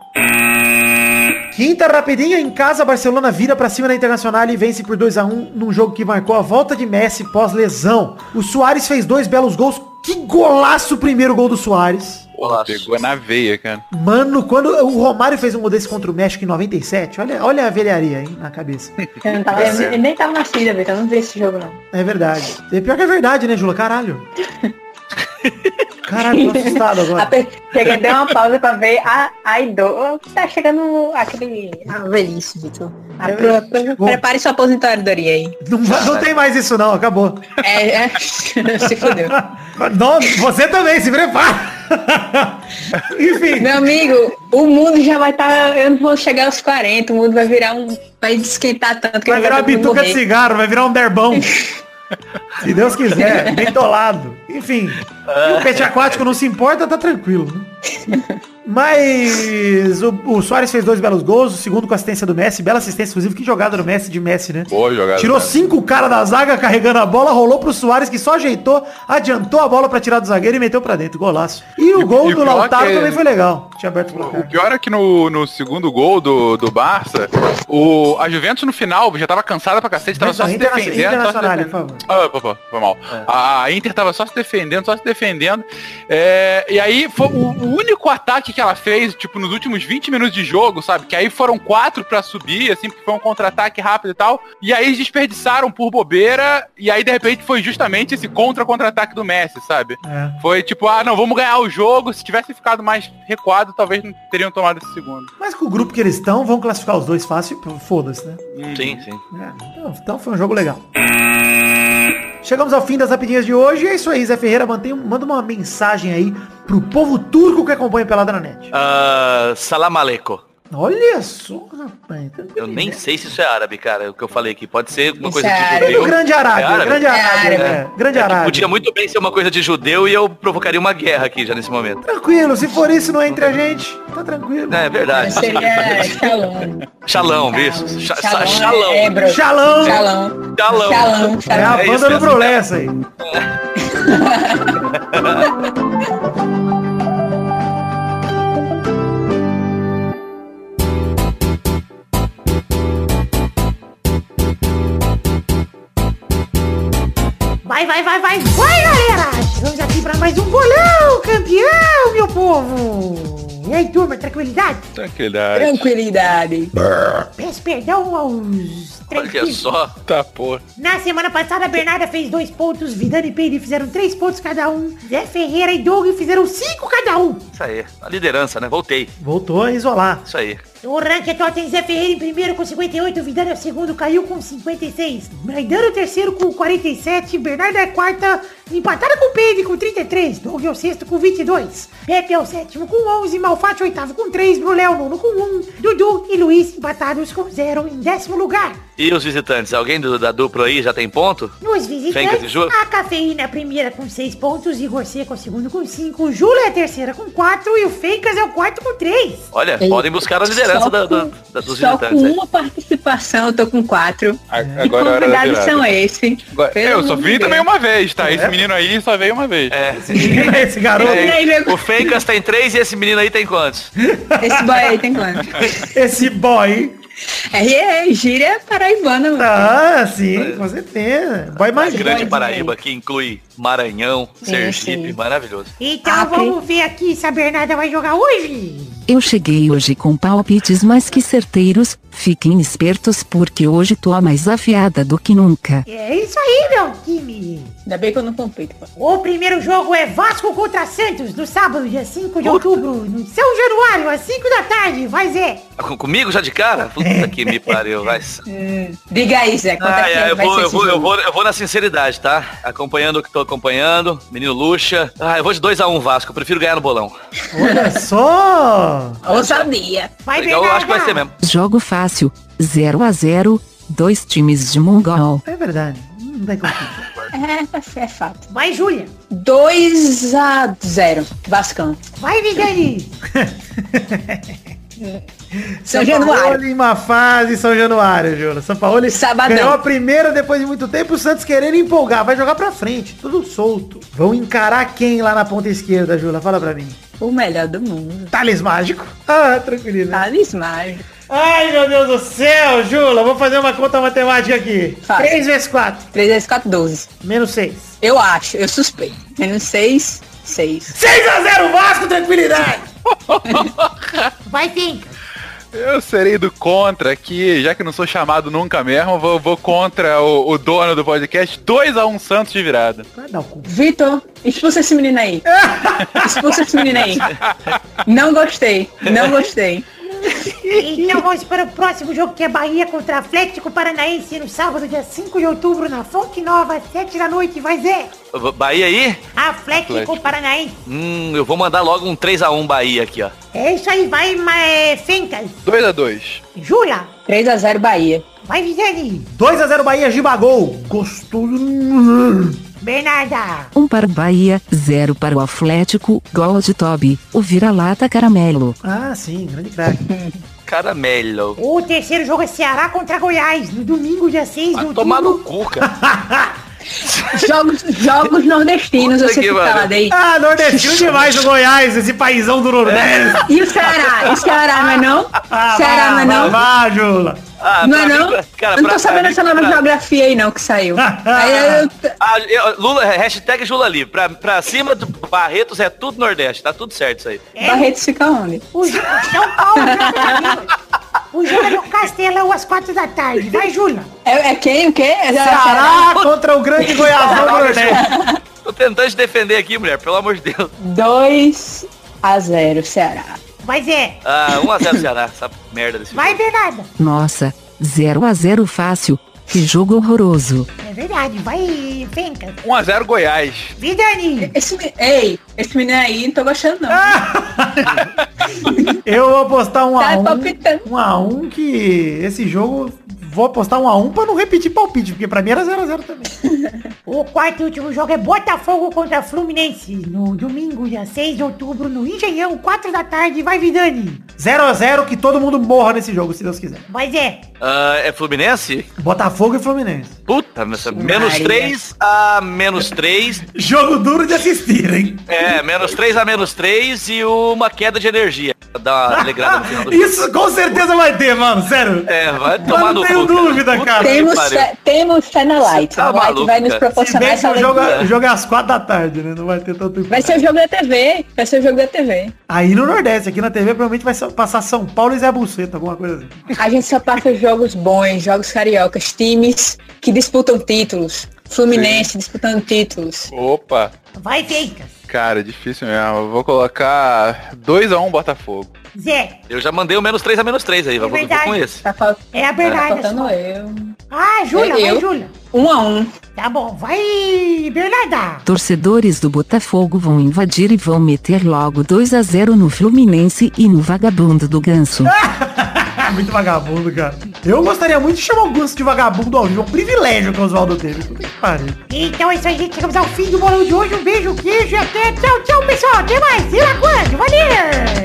Quinta rapidinha em casa, Barcelona vira para cima da Internacional e vence por 2 a 1 num jogo que marcou a volta de Messi pós lesão. O Soares fez dois belos gols. Que golaço o primeiro gol do Soares. Porra, pegou na veia, cara. Mano, quando o Romário fez um gol desse contra o México em 97, olha, olha a velharia, hein, na cabeça. *laughs* Eu, tava, eu nem tava nascida, então não vi esse jogo, não. É verdade. É pior que é verdade, né, Jula? Caralho. *laughs* Caralho, tô assustado agora. Chega, deu uma pausa pra ver a, a idol. Tá chegando aquele. A velhice, Vitor. É, prepare sua aposentadoria aí. Não, não tem mais isso não, acabou. É, é *laughs* se fodeu. Não, você também, se prepara. Enfim. Meu amigo, o mundo já vai estar. Tá, eu não vou chegar aos 40, o mundo vai virar um. Vai esquentar tanto que vai virar uma bituca de cigarro, vai virar um derbão. *laughs* Se Deus quiser, bem dolado. Enfim, o peixe aquático não se importa, tá tranquilo. Né? Mas o, o Soares fez dois belos gols, o segundo com assistência do Messi, bela assistência, inclusive, que jogada do Messi de Messi, né? Boa jogada. Tirou cinco caras da zaga carregando a bola, rolou pro Soares, que só ajeitou, adiantou a bola pra tirar do zagueiro e meteu pra dentro. Golaço. E o E- gol e o do Lautaro que- também foi legal. Tinha aberto o O placar. pior é que no, no segundo gol do, do Barça, o, a Juventus no final já tava cansada pra cacete, tava só se defendendo. Só se defendendo. por Ah, pô, pô, foi mal. A, a Inter tava só se defendendo, só se defendendo. É, e aí foi o, o único ataque que ela fez, tipo, nos últimos 20 minutos de jogo, sabe? Que aí foram quatro pra subir, assim, porque foi um contra-ataque rápido e tal. E aí eles desperdiçaram por bobeira. E aí, de repente, foi justamente esse contra-contra-ataque do Messi, sabe? É. Foi tipo, ah, não, vamos ganhar o jogo. Se tivesse ficado mais recuado, talvez não teriam tomado esse segundo. Mas com o grupo que eles estão, vão classificar os dois fácil, foda-se, né? Sim, sim. É, então, então foi um jogo legal. Chegamos ao fim das rapidinhas de hoje. É isso aí, Zé Ferreira. Mantém, manda uma mensagem aí pro povo turco que acompanha Pelada na Net. Ah, salam. Olha só, rapaz. Eu nem sei se isso é árabe, cara. O que eu falei aqui. Pode ser uma Isso coisa é de árabe. judeu. O Grande Arábia, É árabe? Grande É Arábia, árabe. é, Grande É Arábia. podia muito bem ser uma coisa de judeu e eu provocaria uma guerra aqui já nesse momento. Tranquilo, se for isso não é entre a gente, tá tranquilo. É verdade. Seria Shalom. Shalom, isso. Cha- sa- Shalom. Shalom. É. Shalom! Shalom. É a. É banda do mesmo. Brulé essa aí. *laughs* *laughs* Vai, vai, vai, vai, vai, galera! Chegamos aqui pra mais um bolão, campeão, meu povo! E aí, turma, tranquilidade? Tranquilidade. Tranquilidade. Peço perdão aos três Olha só. Tá, porra. Na semana passada, a Bernarda fez dois pontos, Vidani e Peide fizeram três pontos cada um, Zé Ferreira e Doug fizeram cinco cada um. Isso aí. A liderança, né? Voltei. Voltou a isolar. Isso aí. O ranking atual tem Zé Ferreira em primeiro com 58, Vidani é o segundo, caiu com 56. Maidana é o terceiro com 47, Bernardo é a quarta, empatada com o Peide com 33, Doug é o sexto com 22. Pepe é o sétimo com 11, Malfatti é o oitavo com 3, Brulé o nono com 1, Dudu e Luiz empatados com 0 em décimo lugar. E os visitantes? Alguém do- da dupla aí já tem ponto? Nos e visitantes, a Cafeína é a primeira com 6 pontos, Igor Seco é o segundo com 5, Júlia é a terceira com 4 e o Fencas é o quarto com 3. Olha, Ei, podem buscar a liderança Só da, com- da- da- dos Só visitantes. com aí. uma participação, eu tô com quatro. A- Que Agora é hora da convidados virada. são esse? Agora- Pelo eu só amor vi de também uma vez, tá? Esse menino aí só veio uma vez. É. Esse garoto, É, o Fencas tem três e esse menino aí tem quantos? Esse boy aí tem quanto? esse boy. É, é gíria paraibana, mano. Ah, sim, com certeza. Boy mais grande Paraíba, que inclui Maranhão, Sim, Sergipe, sim. maravilhoso. Então Ah, vamos ver aqui se a Bernarda vai jogar hoje. Eu cheguei hoje com palpites mais que certeiros, fiquem espertos porque hoje tô mais afiada do que nunca. É isso aí, meu time. Ainda bem que eu não compito, pô. O primeiro jogo é Vasco contra Santos, no sábado, dia 5 de outubro, no São Januário, às 5 da tarde. Vai, Zé. Com- Comigo já de cara? Puta que me pariu, vai. *laughs* Diga aí, Zé, quanto Ah, é é, eu, vou, eu, vou, eu, vou, eu vou na sinceridade, tá? Acompanhando o que tô acompanhando. Menino Luxa. Ah, eu vou de 2x1 Vasco. Eu prefiro ganhar no bolão. Olha só. *laughs* Ô, sabia. Vai, Legal, eu acho que vai ser mesmo. Jogo fácil, 0 a 0 dois times de Mongol. É verdade. Não tem como. É, é fato. Vai, Júlia. 2 a 0 Vascão. Vai, Vidani. *laughs* São Januário. Paulo em uma fase São Januário, Júlia. São Paulo Sabadão. ganhou a primeira depois de muito tempo. O Santos querendo empolgar. Vai jogar pra frente. Tudo solto. Vão encarar quem lá na ponta esquerda, Júlia? Fala pra mim. O melhor do mundo. Thales Mágico. *laughs* Ah, tranquilo. né? Thales Mágico. Ai, meu Deus do céu, Jula. Vou fazer uma conta matemática aqui. Faz. 3 vezes 4. 3 vezes 4, 12. Menos 6. Eu acho, eu suspeito. Menos 6, 6. 6 a 0 Vasco, tranquilidade. *laughs* Vai, Finca. Eu serei do contra aqui, já que não sou chamado nunca mesmo, vou, vou contra o, o dono do podcast, 2x1 Santos de virada. Vitor, expulsa esse menino aí. *laughs* Expulsa esse menino aí. Não gostei, não gostei. Então vamos para o próximo jogo que é Bahia contra Atlético Paranaense no sábado, dia 5 de outubro, na Fonte Nova, às 7 da noite. Vai, Zé. Bahia aí? Atlético, Atlético. Paranaense. Hum, eu vou mandar logo um 3x1 Bahia aqui, ó. É isso aí, vai, é, Fencas. 2x2. Jula. 3 a 0 Bahia. Vai, Visani. 2 a 0 Bahia, Gibagol. Gostoso. Bernarda. Um para o Bahia, zero para o Atlético, gol de Toby, o vira-lata caramelo. Ah, sim, grande craque. *laughs* Caramelo. O terceiro jogo é Ceará contra Goiás, no domingo, dia 6 de outubro. tomar no cu, cara. *laughs* Jogos, jogos nordestinos, Puta você que fica pariu. calado aí. ah, nordestino demais o Goiás, esse paizão do Nordeste. *laughs* E o Ceará? E Ceará, não é não? Ah, Ceará, não é não? Vá, Jula. Ah, Não é não? mim, cara, eu não tô sabendo essa nova pra- geografia aí não que saiu. *laughs* aí eu, Ah, eu- Lula, hashtag Lula livre. Pra, pra cima do Barretos é tudo Nordeste, tá tudo certo isso aí. Barretos fica onde? O São Paulo *laughs* O jogo é no Castelão às 4 da tarde. Vai, Jula. É, é quem? O quê? É Ceará contra o grande Goiásão do Nordeste. Tô tentando te defender aqui, mulher, pelo amor de Deus. 2 a 0 Ceará. Vai, Zé. Ah, 1x0 Ceará, essa merda desse Vai, jogo. Bernarda. Nossa, 0 a 0 fácil. Que jogo horroroso. É verdade. Vai, Penca. 1x0 Goiás. Vidani. Esse, ei, esse menino aí não tô gostando não. *laughs* *laughs* Eu vou apostar um Tá a um. palpitando. Um a um que esse jogo vou apostar um a um pra não repetir palpite, porque pra mim era 0 a 0 também. *laughs* O quarto e último jogo é Botafogo contra Fluminense. No domingo, dia 6 de outubro, no Engenhão, 4 da tarde. Vai, Vidani. 0 a 0 que todo mundo morra nesse jogo, se Deus quiser. Vai, Zé. Ah, é Fluminense? Botafogo e Fluminense. Puta, mas menos Maria. 3 a menos 3. *laughs* Jogo duro de assistir, hein? É, menos 3 a menos 3 e uma queda de energia. Dá uma alegrada no final do *laughs* jogo. Isso com certeza vai ter, mano, sério. É, vai tomar no cu, dúvida, cara. Temos temos fé na Light. tá a Light maluco, vai nos proporcionar essa o jogo, alegria. o jogo é às 4 da tarde, né? Não vai ter tanto Vai ser o jogo da TV. Vai ser o jogo da TV. Aí no Nordeste, aqui na TV, provavelmente vai passar São Paulo e Zé Buceta, alguma coisa assim. A gente só passa jogos bons, jogos cariocas, times que disputam títulos. Fluminense disputando títulos. Opa. Vai, Penca. Cara, difícil mesmo. Eu vou colocar 2x1 Botafogo. Zé. Eu já mandei o menos 3 a menos 3 aí, vou, vou verdade. com esse. Tá, fal... É a tá Bernarda. faltando sua. eu. Ah, É vai, eu? Jula. Um a um. Tá bom. Vai, Bernarda. Torcedores do Botafogo vão invadir e vão meter logo 2 a 0 no Fluminense e no vagabundo do Ganso. *laughs* *laughs* muito vagabundo, cara. Eu gostaria muito de chamar o Gus de vagabundo ao vivo. É um privilégio que o Oswaldo teve. Puta que pariu. Então é isso aí, gente. Chegamos ao fim do bolão de hoje. Um beijo, queijo e até. Tchau, tchau, pessoal. Até mais. Se lá quando. Valeu.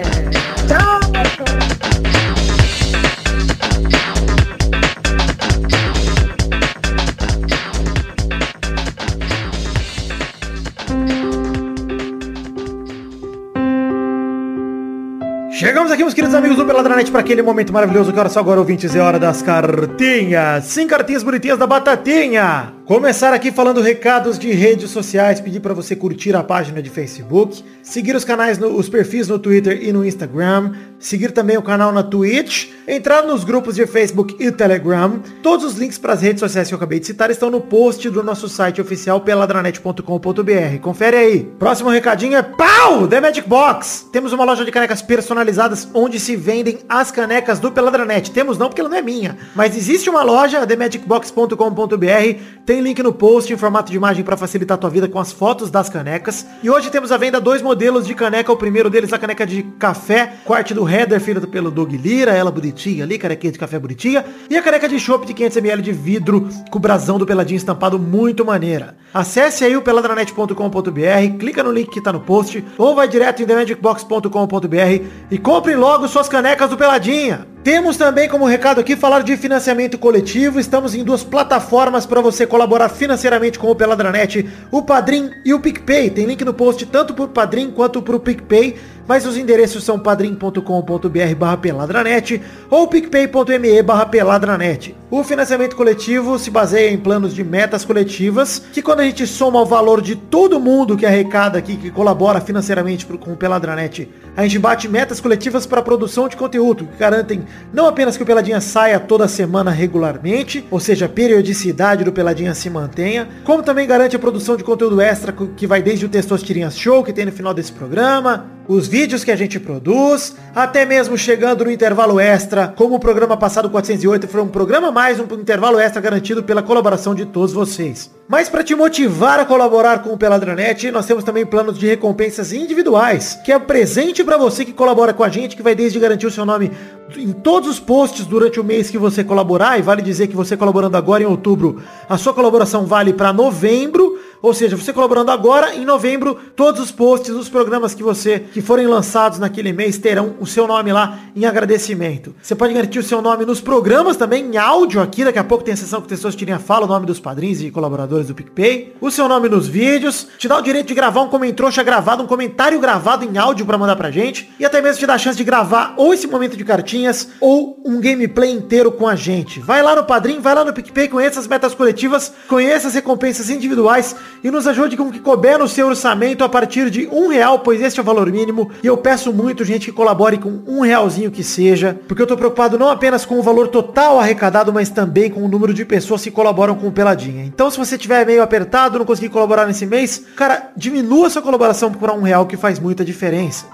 Queridos amigos do Peladranet, para aquele momento maravilhoso que hora só agora, ouvintes, é hora das cartinhas. Sim, cartinhas bonitinhas da Batatinha. Começar aqui falando recados de redes sociais, pedir para você curtir a página de Facebook, seguir os canais, no- os perfis no Twitter e no Instagram, seguir também o canal na Twitch, entrar nos grupos de Facebook e Telegram. Todos os links para as redes sociais que eu acabei de citar estão no post do nosso site oficial peladranet.com.br. Confere aí. Próximo recadinho é pau! The Magic Box. Temos uma loja de canecas personalizadas onde se vendem as canecas do Peladranet. Temos não porque ela não é minha, mas existe uma loja, themagicbox.com.br. Tem link no post em formato de imagem para facilitar a tua vida com as fotos das canecas. E hoje temos à venda dois modelos de caneca. O primeiro deles a caneca de café, com arte do header feita pelo Doug Lira, ela bonitinha ali, canequinha de café bonitinha. E a caneca de chopp de 500ml de vidro com o brasão do Peladinho estampado muito maneira. Acesse aí o peladranet.com.br, clica no link que tá no post, ou vai direto em themagicbox.com.br e compre logo suas canecas do Peladinha. Temos também como recado aqui falar de financiamento coletivo. Estamos em duas plataformas para você colaborar financeiramente com o Peladranet, o Padrim e o PicPay. Tem link no post tanto pro Padrim quanto pro PicPay, mas os endereços são padrim.com.br barra peladranet ou picpay.me barra peladranet. O financiamento coletivo se baseia em planos de metas coletivas, que quando a gente soma o valor de todo mundo que arrecada aqui, que colabora financeiramente com o Peladranet, a gente bate metas coletivas para produção de conteúdo, que garantem não apenas que o Peladinha saia toda semana regularmente, ou seja, a periodicidade do Peladinha se mantenha, como também garante a produção de conteúdo extra que vai desde o Testosterinhas Show, que tem no final desse programa, os vídeos que a gente produz, até mesmo chegando no intervalo extra, como o programa passado 408 foi um programa mais, um intervalo extra garantido pela colaboração de todos vocês. Mas para te motivar a colaborar com o Peladranet, nós temos também planos de recompensas individuais, que é presente para você que colabora com a gente, que vai desde garantir o seu nome em todos os posts durante o mês que você colaborar, e vale dizer que você colaborando agora em outubro, a sua colaboração vale para novembro, Ou seja, você colaborando agora, em novembro, todos os posts, os programas que você que forem lançados naquele mês terão o seu nome lá em agradecimento. Você pode garantir o seu nome nos programas também, em áudio aqui. Daqui a pouco tem a sessão que Pessoas Tirinha fala, o nome dos padrinhos e colaboradores do PicPay. O seu nome nos vídeos. Te dá o direito de gravar um comentário gravado, um comentário gravado em áudio para mandar pra gente. E até mesmo te dá a chance de gravar ou esse momento de cartinhas ou um gameplay inteiro com a gente. Vai lá no Padrim, vai lá no PicPay, conheça as metas coletivas, conheça as recompensas individuais e nos ajude com o que couber no seu orçamento a partir de um real, pois este é o valor mínimo. E eu peço muito, gente, que colabore com um realzinho que seja, porque eu tô preocupado não apenas com o valor total arrecadado, mas também com o número de pessoas que colaboram com o Peladinha. Então, se você tiver meio apertado, não conseguir colaborar nesse mês, cara, diminua sua colaboração por um real que faz muita diferença.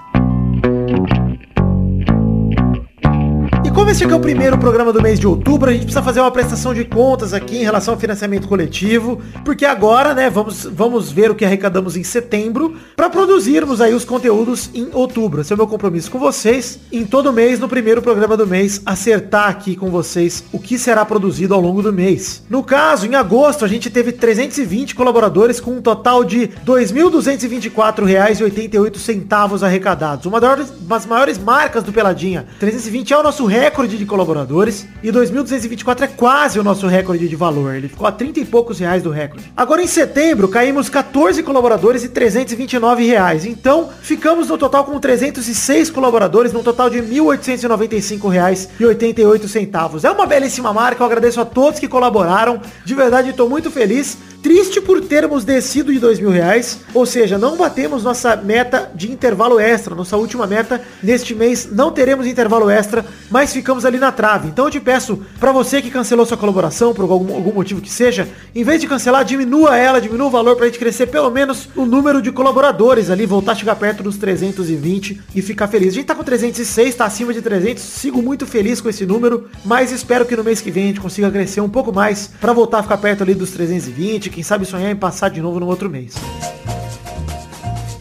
Como esse aqui é o primeiro programa do mês de outubro, a gente precisa fazer uma prestação de contas aqui em relação ao financiamento coletivo, porque agora, né, vamos, vamos ver o que arrecadamos em setembro para produzirmos aí os conteúdos em outubro. Esse é o meu compromisso com vocês, em todo mês, no primeiro programa do mês, acertar aqui com vocês o que será produzido ao longo do mês. No caso, em agosto, a gente teve 320 colaboradores com um total de R$ 2.224,88 arrecadados. Uma das maiores marcas do Peladinha. 320 é o nosso recorde recorde de colaboradores e 2.224 é quase o nosso recorde de valor. Ele ficou a 30 e poucos reais do recorde. Agora em setembro caímos 14 colaboradores e 329 reais. Então ficamos no total com 306 colaboradores, num total de 1.895 reais e 88 centavos. É uma belíssima marca, eu agradeço a todos que colaboraram. De verdade estou muito feliz. Triste por termos descido de dois mil reais, ou seja, não batemos nossa meta de intervalo extra, nossa última meta neste mês, não teremos intervalo extra, mas ficamos ali na trave. Então eu te peço, para você que cancelou sua colaboração, por algum, algum, motivo que seja, em vez de cancelar, diminua ela, diminua o valor pra gente crescer pelo menos o número de colaboradores ali, voltar a chegar perto dos 320 e ficar feliz. A gente tá com 306, tá acima de 300, sigo muito feliz com esse número, mas espero que no mês que vem a gente consiga crescer um pouco mais para voltar a ficar perto ali dos 320, quem sabe sonhar em passar de novo no outro mês.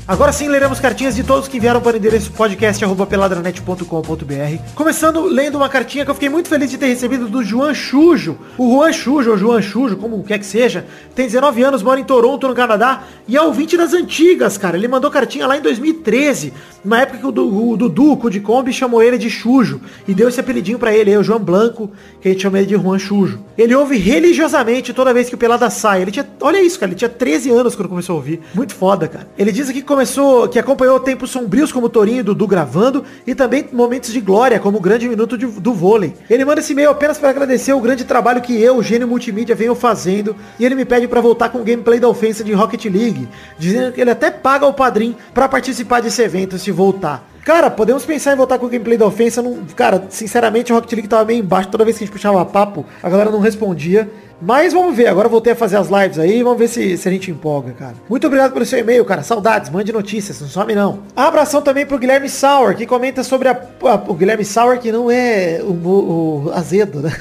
Agora sim, leremos cartinhas de todos que vieram para o endereço podcast.peladranet.com.br. Começando lendo uma cartinha que eu fiquei muito feliz de ter recebido do Juan Chujo. O Juan Chujo, ou Juan Chujo, como quer que seja, tem 19 anos, mora em Toronto, no Canadá, e é ouvinte das antigas, cara. Ele mandou cartinha lá em 2013, na época que o, Dudu, o de Kombi, chamou ele de Chujo, e deu esse apelidinho para ele, aí, o João Blanco, que a gente chama ele de Juan Chujo. Ele ouve religiosamente toda vez que o Pelada sai. Ele tinha, olha isso, cara, ele tinha 13 anos quando começou a ouvir. Muito foda, cara. Ele diz aqui que começou, que acompanhou tempos sombrios como Torinho e Dudu gravando e também momentos de glória, como o grande minuto de, do vôlei. Ele manda esse e-mail apenas para agradecer o grande trabalho que eu, o gênio multimídia, venho fazendo e ele me pede para voltar com o gameplay da ofensa de Rocket League, dizendo que ele até paga o padrinho para participar desse evento se voltar. Cara, podemos pensar em voltar com o gameplay da ofensa. Não, cara, sinceramente, o Rocket League tava meio embaixo. Toda vez que a gente puxava papo, a galera não respondia. Mas vamos ver, agora voltei a fazer as lives aí, vamos ver se, se a gente empolga, cara. Muito obrigado pelo seu e-mail, cara. Saudades, mande notícias, não some não. Abração também pro Guilherme Sauer, que comenta sobre a, a o Guilherme Sauer, que não é o, o, o azedo, né?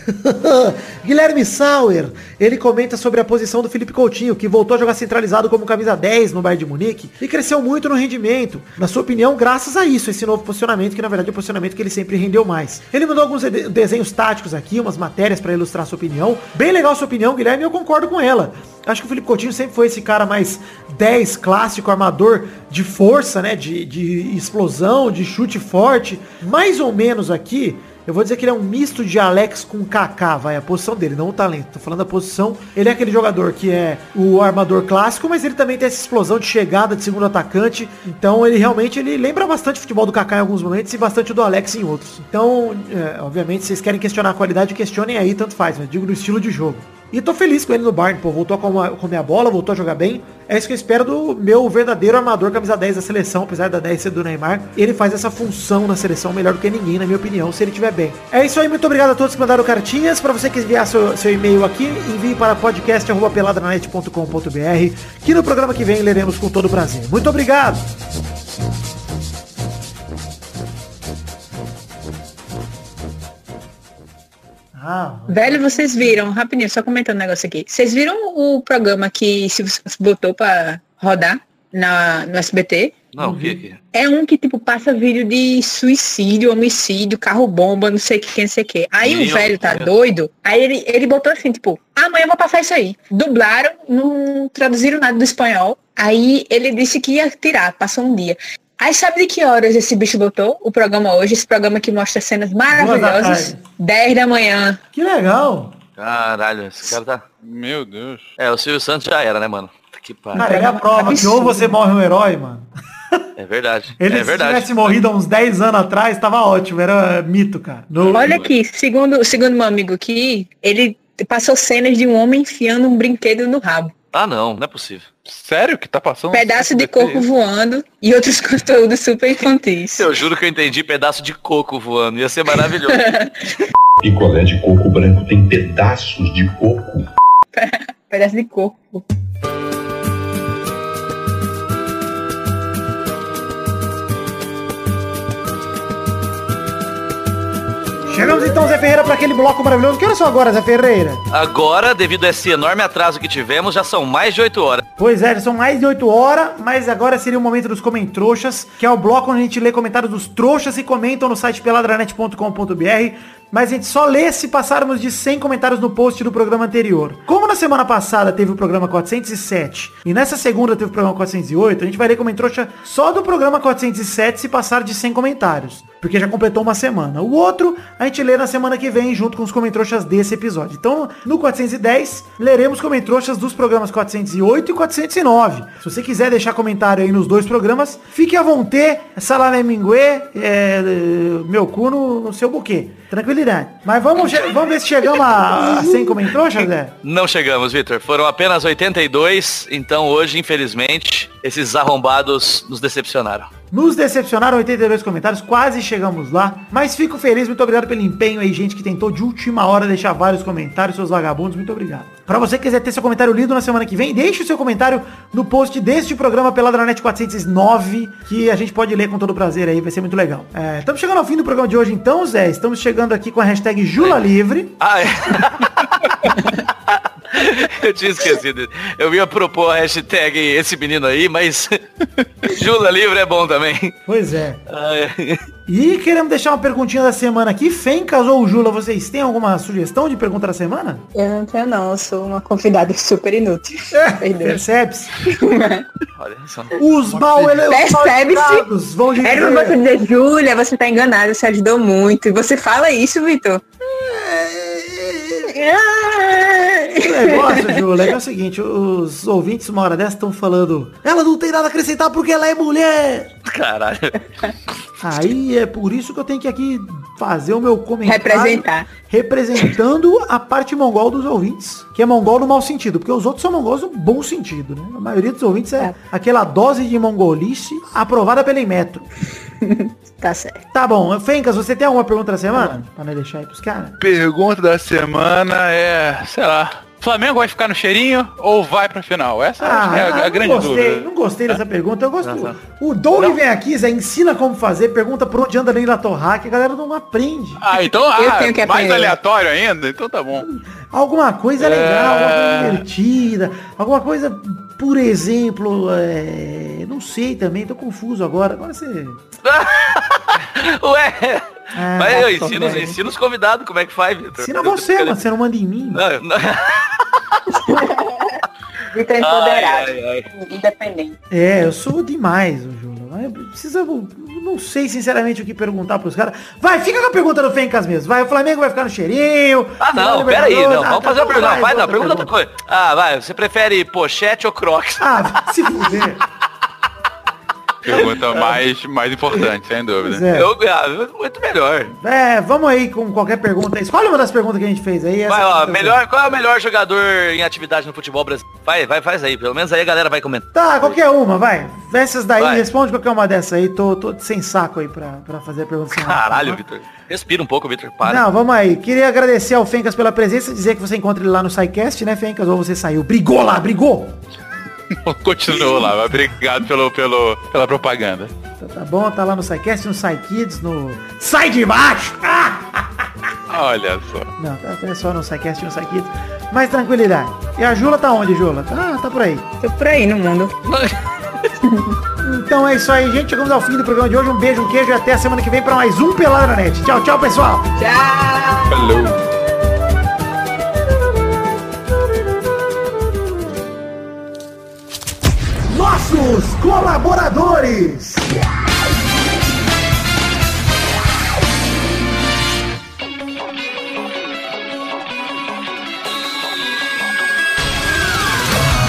*laughs* Guilherme Sauer, ele comenta sobre a posição do Felipe Coutinho, que voltou a jogar centralizado como camisa 10 no Bayern de Munique e cresceu muito no rendimento. Na sua opinião, graças a isso, esse novo posicionamento, que na verdade é o posicionamento que ele sempre rendeu mais. Ele mandou alguns desenhos táticos aqui, umas matérias para ilustrar sua opinião. Bem legal sua opinião, Guilherme, eu concordo com ela. Acho que o Felipe Coutinho sempre foi esse cara mais 10 clássico, armador de força, né? De, de explosão, de chute forte. Mais ou menos aqui, eu vou dizer que ele é um misto de Alex com Kaká, vai, a posição dele, não o talento. Tô falando da posição. Ele é aquele jogador que é o armador clássico, mas ele também tem essa explosão de chegada de segundo atacante. Então ele realmente ele lembra bastante o futebol do Kaká em alguns momentos e bastante do Alex em outros. Então, é, obviamente, se vocês querem questionar a qualidade, questionem aí, tanto faz, mas digo no estilo de jogo. E tô feliz com ele no Barn, pô. Voltou a comer a bola, voltou a jogar bem. É isso que eu espero do meu verdadeiro armador camisa 10 da seleção, apesar da 10 ser do Neymar. Ele faz essa função na seleção melhor do que ninguém, na minha opinião, se ele estiver bem. É isso aí, muito obrigado a todos que mandaram cartinhas. Para você que enviar seu, seu e-mail aqui, envie para podcast.peladranet.com.br que no programa que vem leremos com todo prazer. Muito obrigado! Ah, Velho, vocês viram, rapidinho, só comentando um negócio aqui. Vocês viram o programa que se botou pra rodar na, no SBT? Não, o que que? É um que, tipo, passa vídeo de suicídio, homicídio, carro-bomba, não sei o que, não sei o que. Aí Meu o velho tá Deus. doido, aí ele, ele botou assim, tipo, amanhã eu vou passar isso aí. Dublaram, não traduziram nada do espanhol. Aí ele disse que ia tirar, passou um dia. Aí sabe de que horas esse bicho botou o programa hoje? Esse programa que mostra cenas maravilhosas. tarde. 10 da manhã. Que legal. Caralho, esse cara tá... Meu Deus. É, o Silvio Santos já era, né, mano? Que pariu. Cara, é a prova que ou você morre um herói, mano. É verdade. *laughs* Ele é se verdade. tivesse morrido há uns 10 anos atrás, tava ótimo. Era mito, cara. No- Olha aqui, segundo, segundo meu amigo aqui, ele passou cenas de um homem enfiando um brinquedo no rabo. Ah, não, não é possível. Sério que tá passando? Pedaço de corpo voando e outros *laughs* conteúdos super infantis. Eu juro que eu entendi pedaço de coco voando. Ia ser maravilhoso. *laughs* Picolé de coco branco tem pedaços de coco. Pedaço de corpo. Chegamos então, Zé Ferreira, para aquele bloco maravilhoso. Que horas são agora, Zé Ferreira? Agora, devido a esse enorme atraso que tivemos, já são mais de 8 horas. Pois é, já são mais de 8 horas, mas agora seria o momento dos Comentrouxas, que é o bloco onde a gente lê comentários dos trouxas que comentam no site peladranet.com.br. Mas a gente só lê se passarmos de 100 comentários no post do programa anterior. Como na semana passada teve o programa 407 e nessa segunda teve o programa 408, a gente vai ler Comentrouxa só do programa 407 se passar de 100 comentários. Porque já completou uma semana. O outro a gente lê na semana que vem junto com os Comentrouxas desse episódio. Então, no 410, leremos Comentrouxas dos programas 408 e 409. Se você quiser deixar comentário aí nos dois programas, fique à vontade. Salame mingue, é, meu cu no, no seu buquê. Tranquilidade. Mas vamos, vamos ver se chegamos a, a 100 Comentrouxas, Zé? Não chegamos, Vitor. Foram apenas 82, então hoje, infelizmente, esses arrombados nos decepcionaram. Nos decepcionaram 82 comentários, quase chegamos lá. Mas fico feliz, muito obrigado pelo empenho aí, gente que tentou de última hora deixar vários comentários, seus vagabundos, muito obrigado. Pra você que quiser ter seu comentário lido na semana que vem, deixe o seu comentário no post deste programa Peladranet 409, que a gente pode ler com todo prazer aí, vai ser muito legal. É, estamos chegando ao fim do programa de hoje então, Zé. Estamos chegando aqui com a hashtag Jula Livre. Ah, é. *laughs* Eu tinha esquecido. Eu ia propor a hashtag esse menino aí, mas Jula Livre é bom também. Pois é. Ah, é. E queremos deixar uma perguntinha da semana aqui. Fencas ou Jula, vocês têm alguma sugestão de pergunta da semana? Eu não tenho não, eu sou uma convidada super inútil. Perdão. Percebe-se? *laughs* Olha só. Os mal Percebe-se? vão dizer... Era pra você dizer, Júlia, você tá enganada, você ajudou muito. E você fala isso, Vitor. O negócio, Júlia, é, o seguinte, os ouvintes uma hora dessa estão falando, ela não tem nada a acrescentar porque ela é mulher. Caralho. Aí é por isso que eu tenho que aqui fazer o meu comentário. Representar. Representando a parte mongol dos ouvintes. Que é mongol no mau sentido, porque os outros são mongols no bom sentido, né? A maioria dos ouvintes é, É. aquela dose de mongolice aprovada pela Inmetro. *laughs* Tá certo. Tá bom, Fencas, você tem alguma pergunta da semana? Pra não deixar aí pros caras? Pergunta da semana é, sei lá, Flamengo vai ficar no cheirinho ou vai pra final? Essa é a, a não grande gostei, dúvida. Não gostei dessa pergunta. Eu gosto. Não, O Doug vem aqui, Zé, ensina como fazer, pergunta por onde anda Neila Torrar, que a galera não aprende. Ah, então Eu ah, tenho que mais aleatório ainda? Então tá bom. Alguma coisa legal, alguma É. coisa divertida, alguma coisa, por exemplo, é, não sei também, tô confuso agora. Agora você. *laughs* *laughs* Ué. Ah, Mas eu ensino, ensino os convidados como é que faz, Vitor. Ensina você, mano, você não manda em mim. Não, não. *laughs* Vitor Ai, empoderado. ai, ai. Independente. É, eu sou demais, Júlio. Precisa. Não sei sinceramente o que perguntar pros caras. Vai, fica com a pergunta do Fencas mesmo. Vai, o Flamengo vai ficar no cheirinho. Ah, não, pera aí, Libertadores. não. Ah, Vamos tá, fazer uma pergunta. vai, Vai, não, pergunta outra coisa. Ah, vai, você prefere pochete ou crocs? Ah, se fuder. *laughs* Pergunta mais, mais importante, sem dúvida. É. Eu, ah, muito melhor. É, vamos aí com qualquer pergunta. Escolhe uma das perguntas que a gente fez aí. essa Vai, ó, melhor, qual é o melhor jogador em atividade no futebol brasileiro? Vai, vai, faz aí. Pelo menos aí a galera vai comentar. Tá, qualquer uma, vai. Essas daí, Vai. responde qualquer uma dessas aí. Tô, tô sem saco aí pra, pra fazer a pergunta. sem Caralho, nada. Vitor. Respira um pouco, Vitor. Para. Não, vamos aí. Queria agradecer ao Fencas pela presença, dizer que você encontra ele lá no SciCast, né, Fencas? Ou você saiu? Brigou lá, brigou! *laughs* Continuou lá, mas obrigado pelo, pelo, pela propaganda. Tá, tá bom, tá lá no SciCast, no SciKids, no... Sai de baixo! Ah! *laughs* Olha só. Não, tá, é só no SciCast e no SciKids. Mais tranquilidade. E a Jula tá onde, Jula? Tá, tá por aí. Tô por aí no mundo. *laughs* Então é isso aí, gente. Chegamos ao fim do programa de hoje. Um beijo, um queijo e até a semana que vem para mais um Pelada na Net. Tchau, tchau, pessoal. Tchau! Falou. Colaboradores.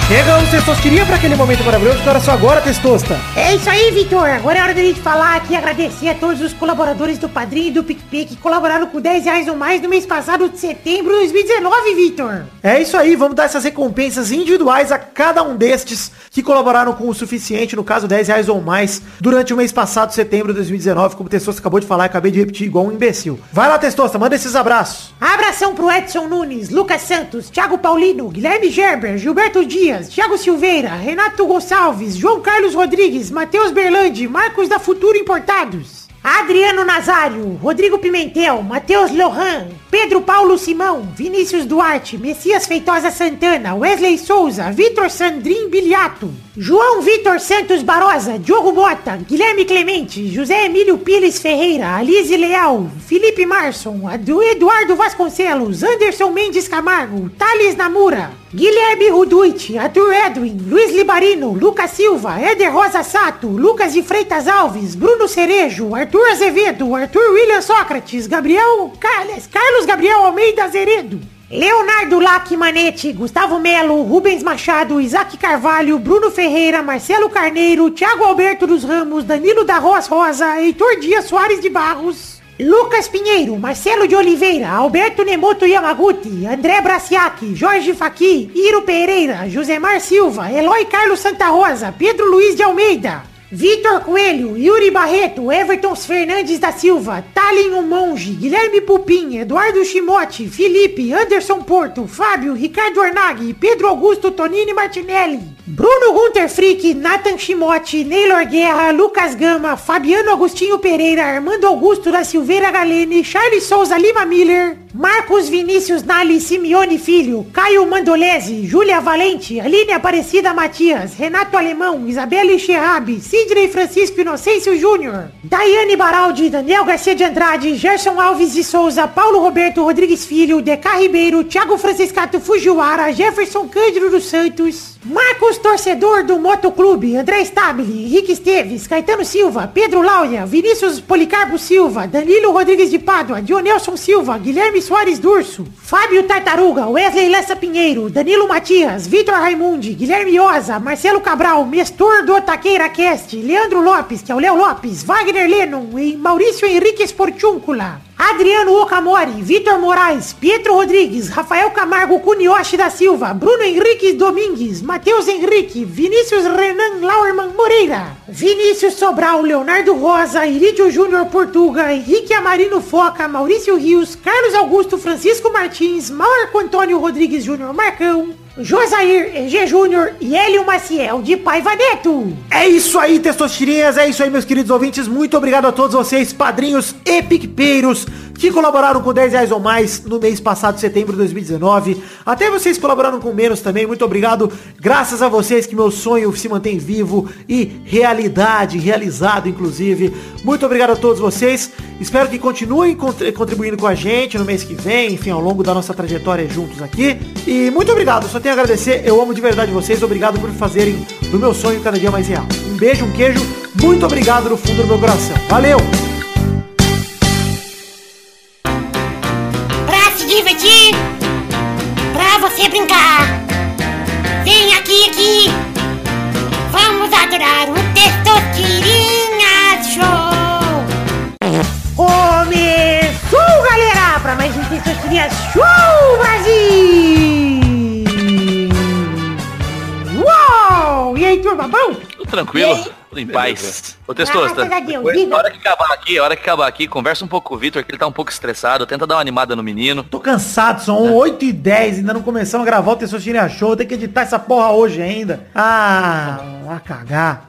Chegamos, Testosterinha, para aquele momento maravilhoso. Que hora só agora, Testosta? É isso aí, Vitor. Agora é hora da gente falar aqui e agradecer a todos os colaboradores do Padrinho e do PicPay que colaboraram com 10 reais ou mais no mês passado de setembro de 2019, Vitor. É isso aí, vamos dar essas recompensas individuais a cada um destes que colaboraram com o suficiente, no caso 10 reais ou mais, durante o mês passado, setembro de 2019, como o Testosta acabou de falar, acabei de repetir igual um imbecil. Vai lá, Testosta, manda esses abraços. Abração pro Edson Nunes, Lucas Santos, Thiago Paulino, Guilherme Gerber, Gilberto Dias, Thiago Silveira, Renato Gonçalves, João Carlos Rodrigues, Matheus Berlandi, Marcos da Futuro Importados. Adriano Nazário, Rodrigo Pimentel, Matheus Lohan, Pedro Paulo Simão, Vinícius Duarte, Messias Feitosa Santana, Wesley Souza, Vitor Sandrin Biliato, João Vitor Santos Barosa, Diogo Mota, Guilherme Clemente, José Emílio Pires Ferreira, Alize Leal, Felipe Marson, Eduardo Vasconcelos, Anderson Mendes Camargo, Thales Namura, Guilherme Ruduit, Arthur Edwin, Luiz Libarino, Lucas Silva, Éder Rosa Sato, Lucas de Freitas Alves, Bruno Cerejo, Arthur Azevedo, Arthur William Sócrates, Gabriel Carles, Carlos Gabriel Almeida Azeredo. Leonardo Lac Manete, Gustavo Melo, Rubens Machado, Isaac Carvalho, Bruno Ferreira, Marcelo Carneiro, Thiago Alberto dos Ramos, Danilo da Roas Rosa, Heitor Dias Soares de Barros, Lucas Pinheiro, Marcelo de Oliveira, Alberto Nemoto Yamaguchi, André Braciac, Jorge Faqui, Iro Pereira, Josemar Silva, Eloy Carlos Santa Rosa, Pedro Luiz de Almeida, Vitor Coelho, Yuri Barreto, Everton Fernandes da Silva, Tallin Monge, Guilherme Pupim, Eduardo Chimote, Felipe, Anderson Porto, Fábio, Ricardo Ornaghi, Pedro Augusto Tonini Martinelli, Bruno Gunter Frick, Nathan Chimote, Neylor Guerra, Lucas Gama, Fabiano Agostinho Pereira, Armando Augusto da Silveira Galene, Charles Souza Lima Miller, Marcos Vinícius Nali Simeone Filho, Caio Mandolese, Júlia Valente, Aline Aparecida Matias, Renato Alemão, Isabelle Scherrabi, Sidney Francisco Inocêncio Júnior, Daiane Baraldi, Daniel Garcia de Andrade, Gerson Alves de Souza, Paulo Roberto Rodrigues Filho, Deca Ribeiro, Thiago Franciscato Fujiwara, Jefferson Cândido dos Santos, Marcos Torcedor do Motoclube, André Stabile, Henrique Esteves, Caetano Silva, Pedro Laura, Vinícius Policarpo Silva, Danilo Rodrigues de Pádua, Dionelson Silva, Guilherme Soares Durso, Fábio Tartaruga, Wesley Lessa Pinheiro, Danilo Matias, Vitor Raimundi, Guilherme Oza, Marcelo Cabral, Mestor do Taqueira Cast, Leandro Lopes, que é o Léo Lopes, Wagner Lennon e Maurício Henrique Esportúncula. Adriano Okamori, Vitor Moraes, Pietro Rodrigues, Rafael Camargo Cunioche da Silva, Bruno Henrique Domingues, Matheus Henrique, Vinícius Renan Lauerman Moreira, Vinícius Sobral, Leonardo Rosa, Irídio Júnior Portuga, Henrique Amarino Foca, Maurício Rios, Carlos Augusto Francisco Martins, Marco Antônio Rodrigues Júnior Marcão, Josair EG Júnior e Hélio Maciel de Paiva Neto. É isso aí, testosterinhas, é isso aí, meus queridos ouvintes. Muito obrigado a todos vocês, padrinhos e picpeiros, que colaboraram com 10 reais ou mais no mês passado, setembro de 2019. Até vocês colaboraram com menos também. Muito obrigado. Graças a vocês que meu sonho se mantém vivo e realidade, realizado, inclusive. Muito obrigado a todos vocês. Espero que continuem contri- contribuindo com a gente no mês que vem, enfim, ao longo da nossa trajetória juntos aqui. E muito obrigado, só tenho a agradecer. Eu amo de verdade vocês. Obrigado por fazerem do meu sonho cada dia mais real. Um beijo, um queijo. Muito obrigado no fundo do meu coração. Valeu! Brincar. Vem aqui, aqui. Vamos adorar o Testosterinha Show. Começou, galera, pra mais um Testosterinha Show, Brasil. Uou! E aí, turma, bom? Tudo tranquilo, tudo em paz. Ô Testosta, Graças a Deus, depois, diga. a hora que acabar aqui, a hora que acabar aqui, conversa um pouco com o Vitor, que ele tá um pouco estressado, tenta dar uma animada no menino. Tô cansado, são 8 e 10 ainda não começamos a gravar o Testosterinha Show. Tem que editar essa porra hoje ainda. Ah, vai cagar.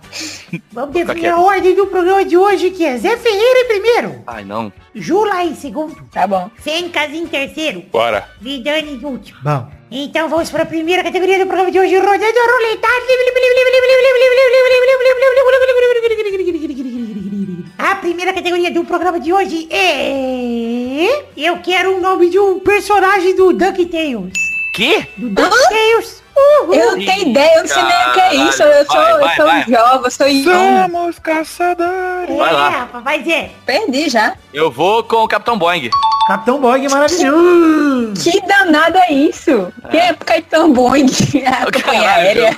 Vamos definir a ordem do programa de hoje, que é Zé Ferreira em primeiro, Ai, não. Jula em segundo, Tá bom. Fencas em terceiro, Bora. Vidani em último. Bom. Então vamos para a primeira categoria do programa de hoje, rodando a roleta. A primeira categoria do programa de hoje é... Eu quero o nome de um personagem do DuckTales. Que? Do DuckTales. Uhul. Eu não tenho ideia, eu não sei nem o que é isso. Eu sou, Vai, eu vai, sou vai. jovem, eu sou. Somos caçadores. Vai lá. É, vai ver. Perdi já. Eu vou com o Capitão Boing. Capitão Bog maravilhoso. Que danado é isso? Quem é Caetano Boing? *laughs* A companhia aérea.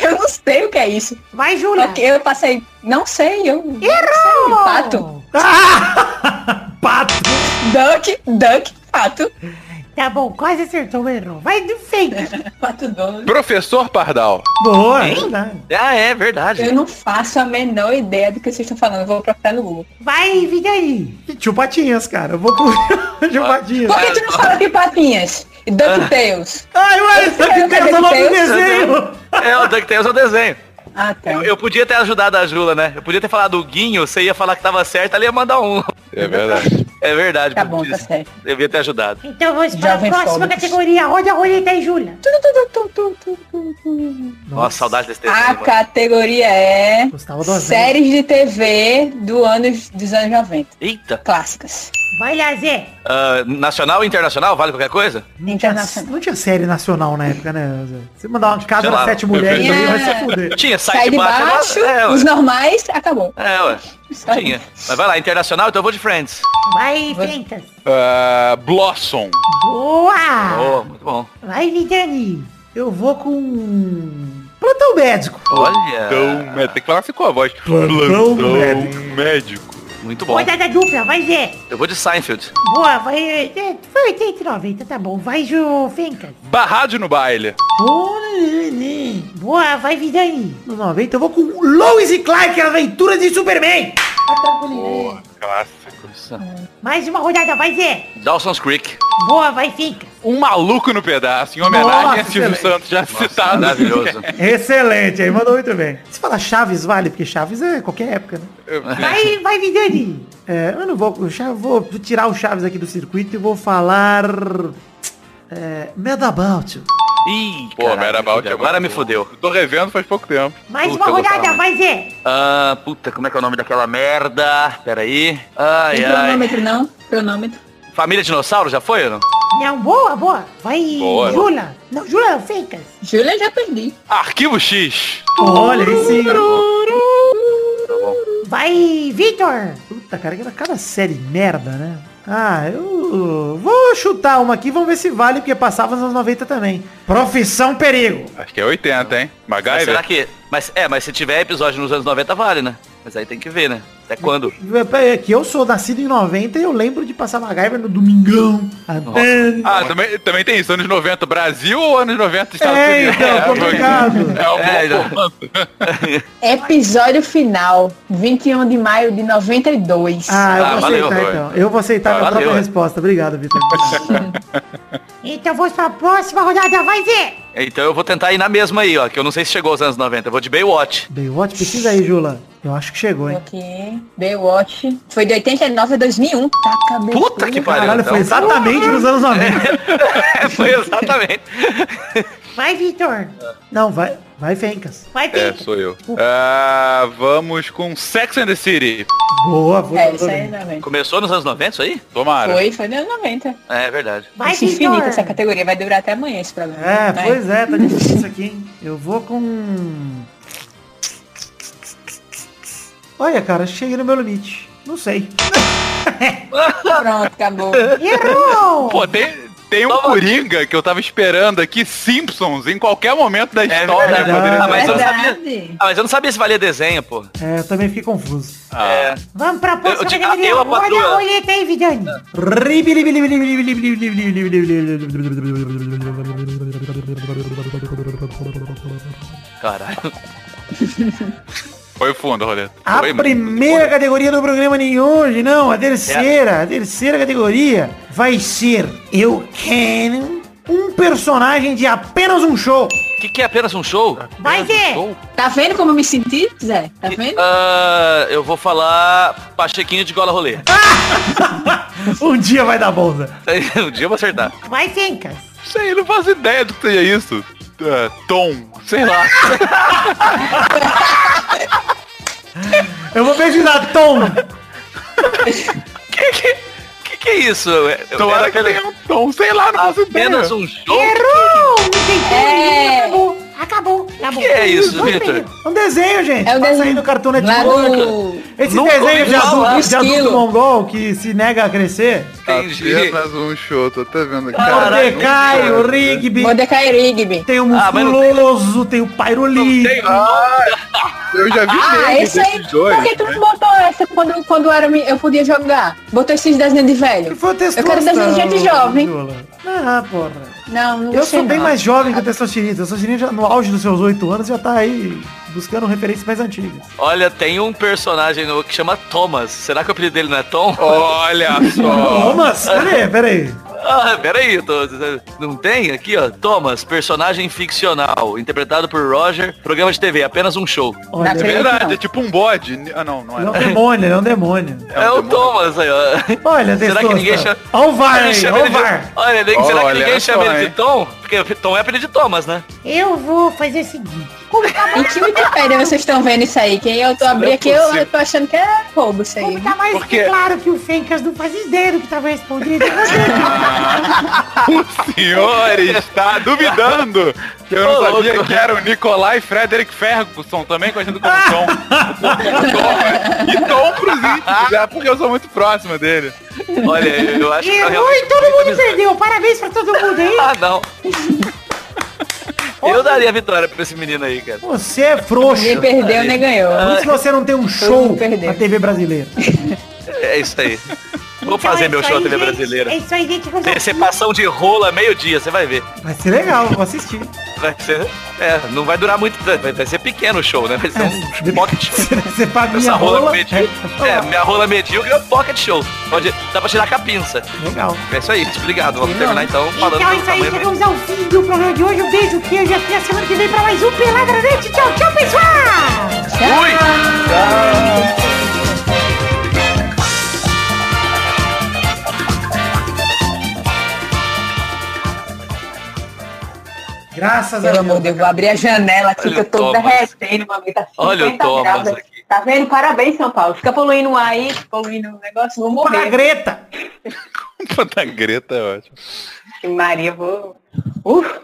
Eu não sei o que é isso. Vai, Júlia. Ok, eu passei. Não sei, eu. não sei. Errou! Pato. *laughs* Pato. Duck, duck, pato. Tá bom, quase acertou, mas errou. Vai do feito. *laughs* Pato. Professor Pardal. Boa. Hein? verdade. Ah, é verdade. Eu não faço a menor ideia do que vocês estão falando. Eu vou procurar no Google. Vai, Vidani. E Tio Patinhas, cara. Eu vou com *laughs* Tio Patinhas. Por que tu não fala de patinhas? E DuckTales? Ai, ué, Eu quero tem o nome do DuckTales. desenho. É, o DuckTales é o desenho. Ah, tá. Eu, eu podia ter ajudado a Jula, né? Eu podia ter falado o Guinho, você ia falar que tava certo, ela ia mandar um. É verdade. É verdade. Tá bom, tá certo. Devia ter ajudado. Então vamos para a próxima Fóbicos. categoria. Roda a roleta aí, Júlia. Nossa, saudade desse desenho. A mano. categoria é séries de TV do anos, dos anos 90. Eita. Clássicas. Vai lá, Zé. Ah, nacional e internacional? Vale qualquer coisa? Não tinha, Internacional. não tinha série nacional na época, né? Zé? Você mandar uma casa Sei das lá. sete mulheres aí, vai se Tinha- fuder. Tinha sai, Sai de baixo. baixo, É, os normais, acabou. É, ué. Tinha. Mas vai lá, internacional, então eu vou de Friends. Vai, Fentas. Ah, Blossom. Boa. Oh, muito bom. Vai, Vidani. Eu vou com... Plantão médico. Olha. Plantão médico. Tem que falar assim com a voz. Plantão médico. médico. Muito bom. Rodada dupla. Vai, Zé. Eu vou de Seinfeld. Boa, vai... é, Foi 80 e 90, tá bom. Vai, Ju Fencas. Barrado no baile. Boa, vai, Vidani. Nos 90 eu vou com Lois e Clark, a aventura de Superman. Boa, clássico. Mais uma rodada, vai, Zé. Dawson's Creek. Boa, vai, Fencas. Um maluco no pedaço, em homenagem Nossa, a Silvio excelente. Santos, já citado. Maravilhoso. *laughs* Excelente, aí mandou muito bem. Se falar Chaves, vale, porque Chaves é qualquer época, né? Vai, vai, Vidani. É, eu não vou, eu já vou tirar o Chaves aqui do circuito e vou falar... É, Medabout. Ih, Pô, caralho, Merabout me é fudeu. Agora me fudeu. Eu tô revendo faz pouco tempo. Mais Puta, uma rodada, vai, Zé. Ah, puta, como é que é o nome daquela merda? Pera aí. Ai, Tem ai. cronômetro, não? Cronômetro. Família Dinossauro, já foi ou não? Não, boa, boa. Vai, Boa. Jula. Não, Jula, Fencas. Júlia já perdi. Arquivo X. Olha, aí sim. Vai, Vitor. Puta, cara, cada série merda, né? Ah, eu vou chutar uma aqui, vamos ver se vale, porque passava nos anos 90 também. Profissão Perigo. Acho que é 80, hein? Mas MacGyver? será que... Mas, é, mas se tiver episódio nos anos 90, vale, né? Mas aí tem que ver, né? Até quando? É que eu sou nascido em 90 e eu lembro de passar MacGyver no Domingão. Até- Ah, também, também tem isso, anos 90 Brasil ou anos 90 Estados É, Unidos? então, complicado. É um É, já- ponto. *laughs* Episódio final, 21 de maio de 92. Ah, eu Ah, vou valeu, aceitar então. Eu vou aceitar Ah, minha valeu, própria é. resposta. Obrigado, Vitor. *laughs* Então vamos para a próxima rodada, vai, Zé. Então eu vou tentar ir na mesma aí, ó. Que eu não sei se chegou aos anos 90. Eu vou de Baywatch. Baywatch, pesquisa aí, Jula. Eu acho que chegou, hein? Aqui, Baywatch. Foi de 89 a 2001. Tá, cabeça. Puta que pariu. Caralho, foi então. exatamente nos anos 90. *laughs* foi exatamente. Vai, Vitor. Não, vai, vai Fencas. Vai, É, Fencas. sou eu. Ah, vamos com Sex and the City. Boa, boa. É, isso aí também. Começou nos anos 90 isso aí? Tomara. Foi, foi nos anos 90. É, verdade. Vai, infinita Vitor. essa categoria, vai durar até amanhã esse programa. É, Vai. pois é, tá difícil isso aqui, hein? Eu vou com... Olha, cara, cheguei no meu limite. Não sei. *laughs* Pronto, acabou. Errou. Pô, tem, tem um Toma. Coringa que eu tava esperando aqui, Simpsons, em qualquer momento da história. verdade. poderia Ah, mas eu sabia. Verdade. Ah, mas eu não sabia se valia desenho, pô. É, eu também fiquei confuso. Ah, Vamos para a próxima Eu- eu- categoria. eu, Olha a roleta aí, Vidani. Caralho. *laughs* Foi fundo, Roleta. A Foi primeira fundo. categoria do programa de hoje, não, a terceira, a terceira categoria vai ser Eu Quero um personagem de apenas um show. O que, que é apenas um show? Vai, Zé. Tá vendo como eu me senti, Zé? Tá vendo? Ah, eu vou falar Pachequinho de gola rolê. *laughs* Um dia vai dar bom, Zé. *laughs* um dia eu vou acertar. Vai, Fencas. Sei, não faço ideia do que seja isso. É, tom, sei lá. Eu vou pesquisar Tom. Que que, que, que é isso? Eu- Tomara era que tenha um tom, sei lá, não faço ideia. apenas um jogo? Errou! Não tem como, É. acabou. Acabou, acabou. que é isso, Vitor? É um desenho, gente. É um Passa desenho. no Cartoon Network. do... Esse Nunca desenho de adulto, de adulto mongol que se nega a crescer. Entendi. Apenas um show, tô até vendo aqui. Mordecai, o Rigby. Mordecai Rigby. Tem o Ah, não musculoso, tem o Pyroli. Tem- Eu já vi Ah, esse aí. dois. Por que tu não botou essa quando, quando era, eu podia jogar? Botou esses desenhos de Que velho. foi o Eu quero desenho de gente jovem. Ah, porra. Não, não Eu sou bem não. mais jovem que o Testosterinha. O Testosterinha já no auge dos seus oito anos já tá aí buscando referências mais antigas. Olha, tem um personagem no, que chama Thomas. Será que o apelido dele não é Tom? Olha só. Thomas, peraí, peraí. Ah, peraí, eu tô, não tem? Aqui, ó. Thomas, personagem ficcional, interpretado por Roger, programa de TV, apenas um show. Olha, É verdade, não. é tipo um bode. Ah, não, não é um é. demônio, ele é um demônio. É, o Thomas aí, ó. Olha, Será que ninguém chama... Olha o VAR aí, olha o VAR. Olha, nem- será que ninguém chama ele de? Tom? Porque Tom é apelido de Thomas, né? Eu vou fazer o seguinte. Como tá, Em que *laughs* vocês estão vendo isso aí? Quem eu tô Isso abrindo é aqui, eu, eu tô achando que é roubo isso aí. como tá mais Porque- que claro que o Fencas não faz ideia do que tava respondendo. *laughs* O senhor está duvidando que eu não Ô, sabia louco. que era o Nicolai Frederick Ferguson, também conhecido como Tom. *laughs* e Tom pros íntimos, é porque eu sou muito próximo dele. Olha, eu acho que tá Errou e todo mundo amizade. perdeu. Parabéns pra todo mundo aí. *laughs* Ah, não. Eu daria a vitória pra esse menino aí, cara. Você é frouxo. Nem perdeu, nem ganhou. Por isso que você não tem um show na TV brasileira. É isso aí. Vou Então fazer é meu show na aí, TV gente. brasileira. É isso aí, gente. Decepção de rola meio-dia, você vai ver. Vai ser legal, vou assistir. Vai ser. É, não vai durar muito. Vai, vai ser pequeno o show, né? Vai ser um *laughs* pocket show. Você paga minha Essa rola, rola. medíocre. É, minha rola medíocre é um pocket show. Pode, dá pra tirar com a pinça. Legal. É isso aí, obrigado. Vamos terminar então falando Então é do isso aí, tamanho. chegamos ao fim do programa de hoje. Um beijo, queijo e até a semana que vem pra mais um Peladranet. Tchau, tchau, pessoal! Fui! Graças a Pelo amor Deus. de Deus, vou abrir a janela aqui Olha que eu tô Thomas. derretendo, mami. Tá Olha o 50 Thomas graus aqui. Tá vendo? Parabéns, São Paulo. Fica poluindo o ar aí, poluindo o negócio, vou Culpa da morrer. Greta. *laughs* Pô, da Greta é ótimo. Maria, vou... Uf.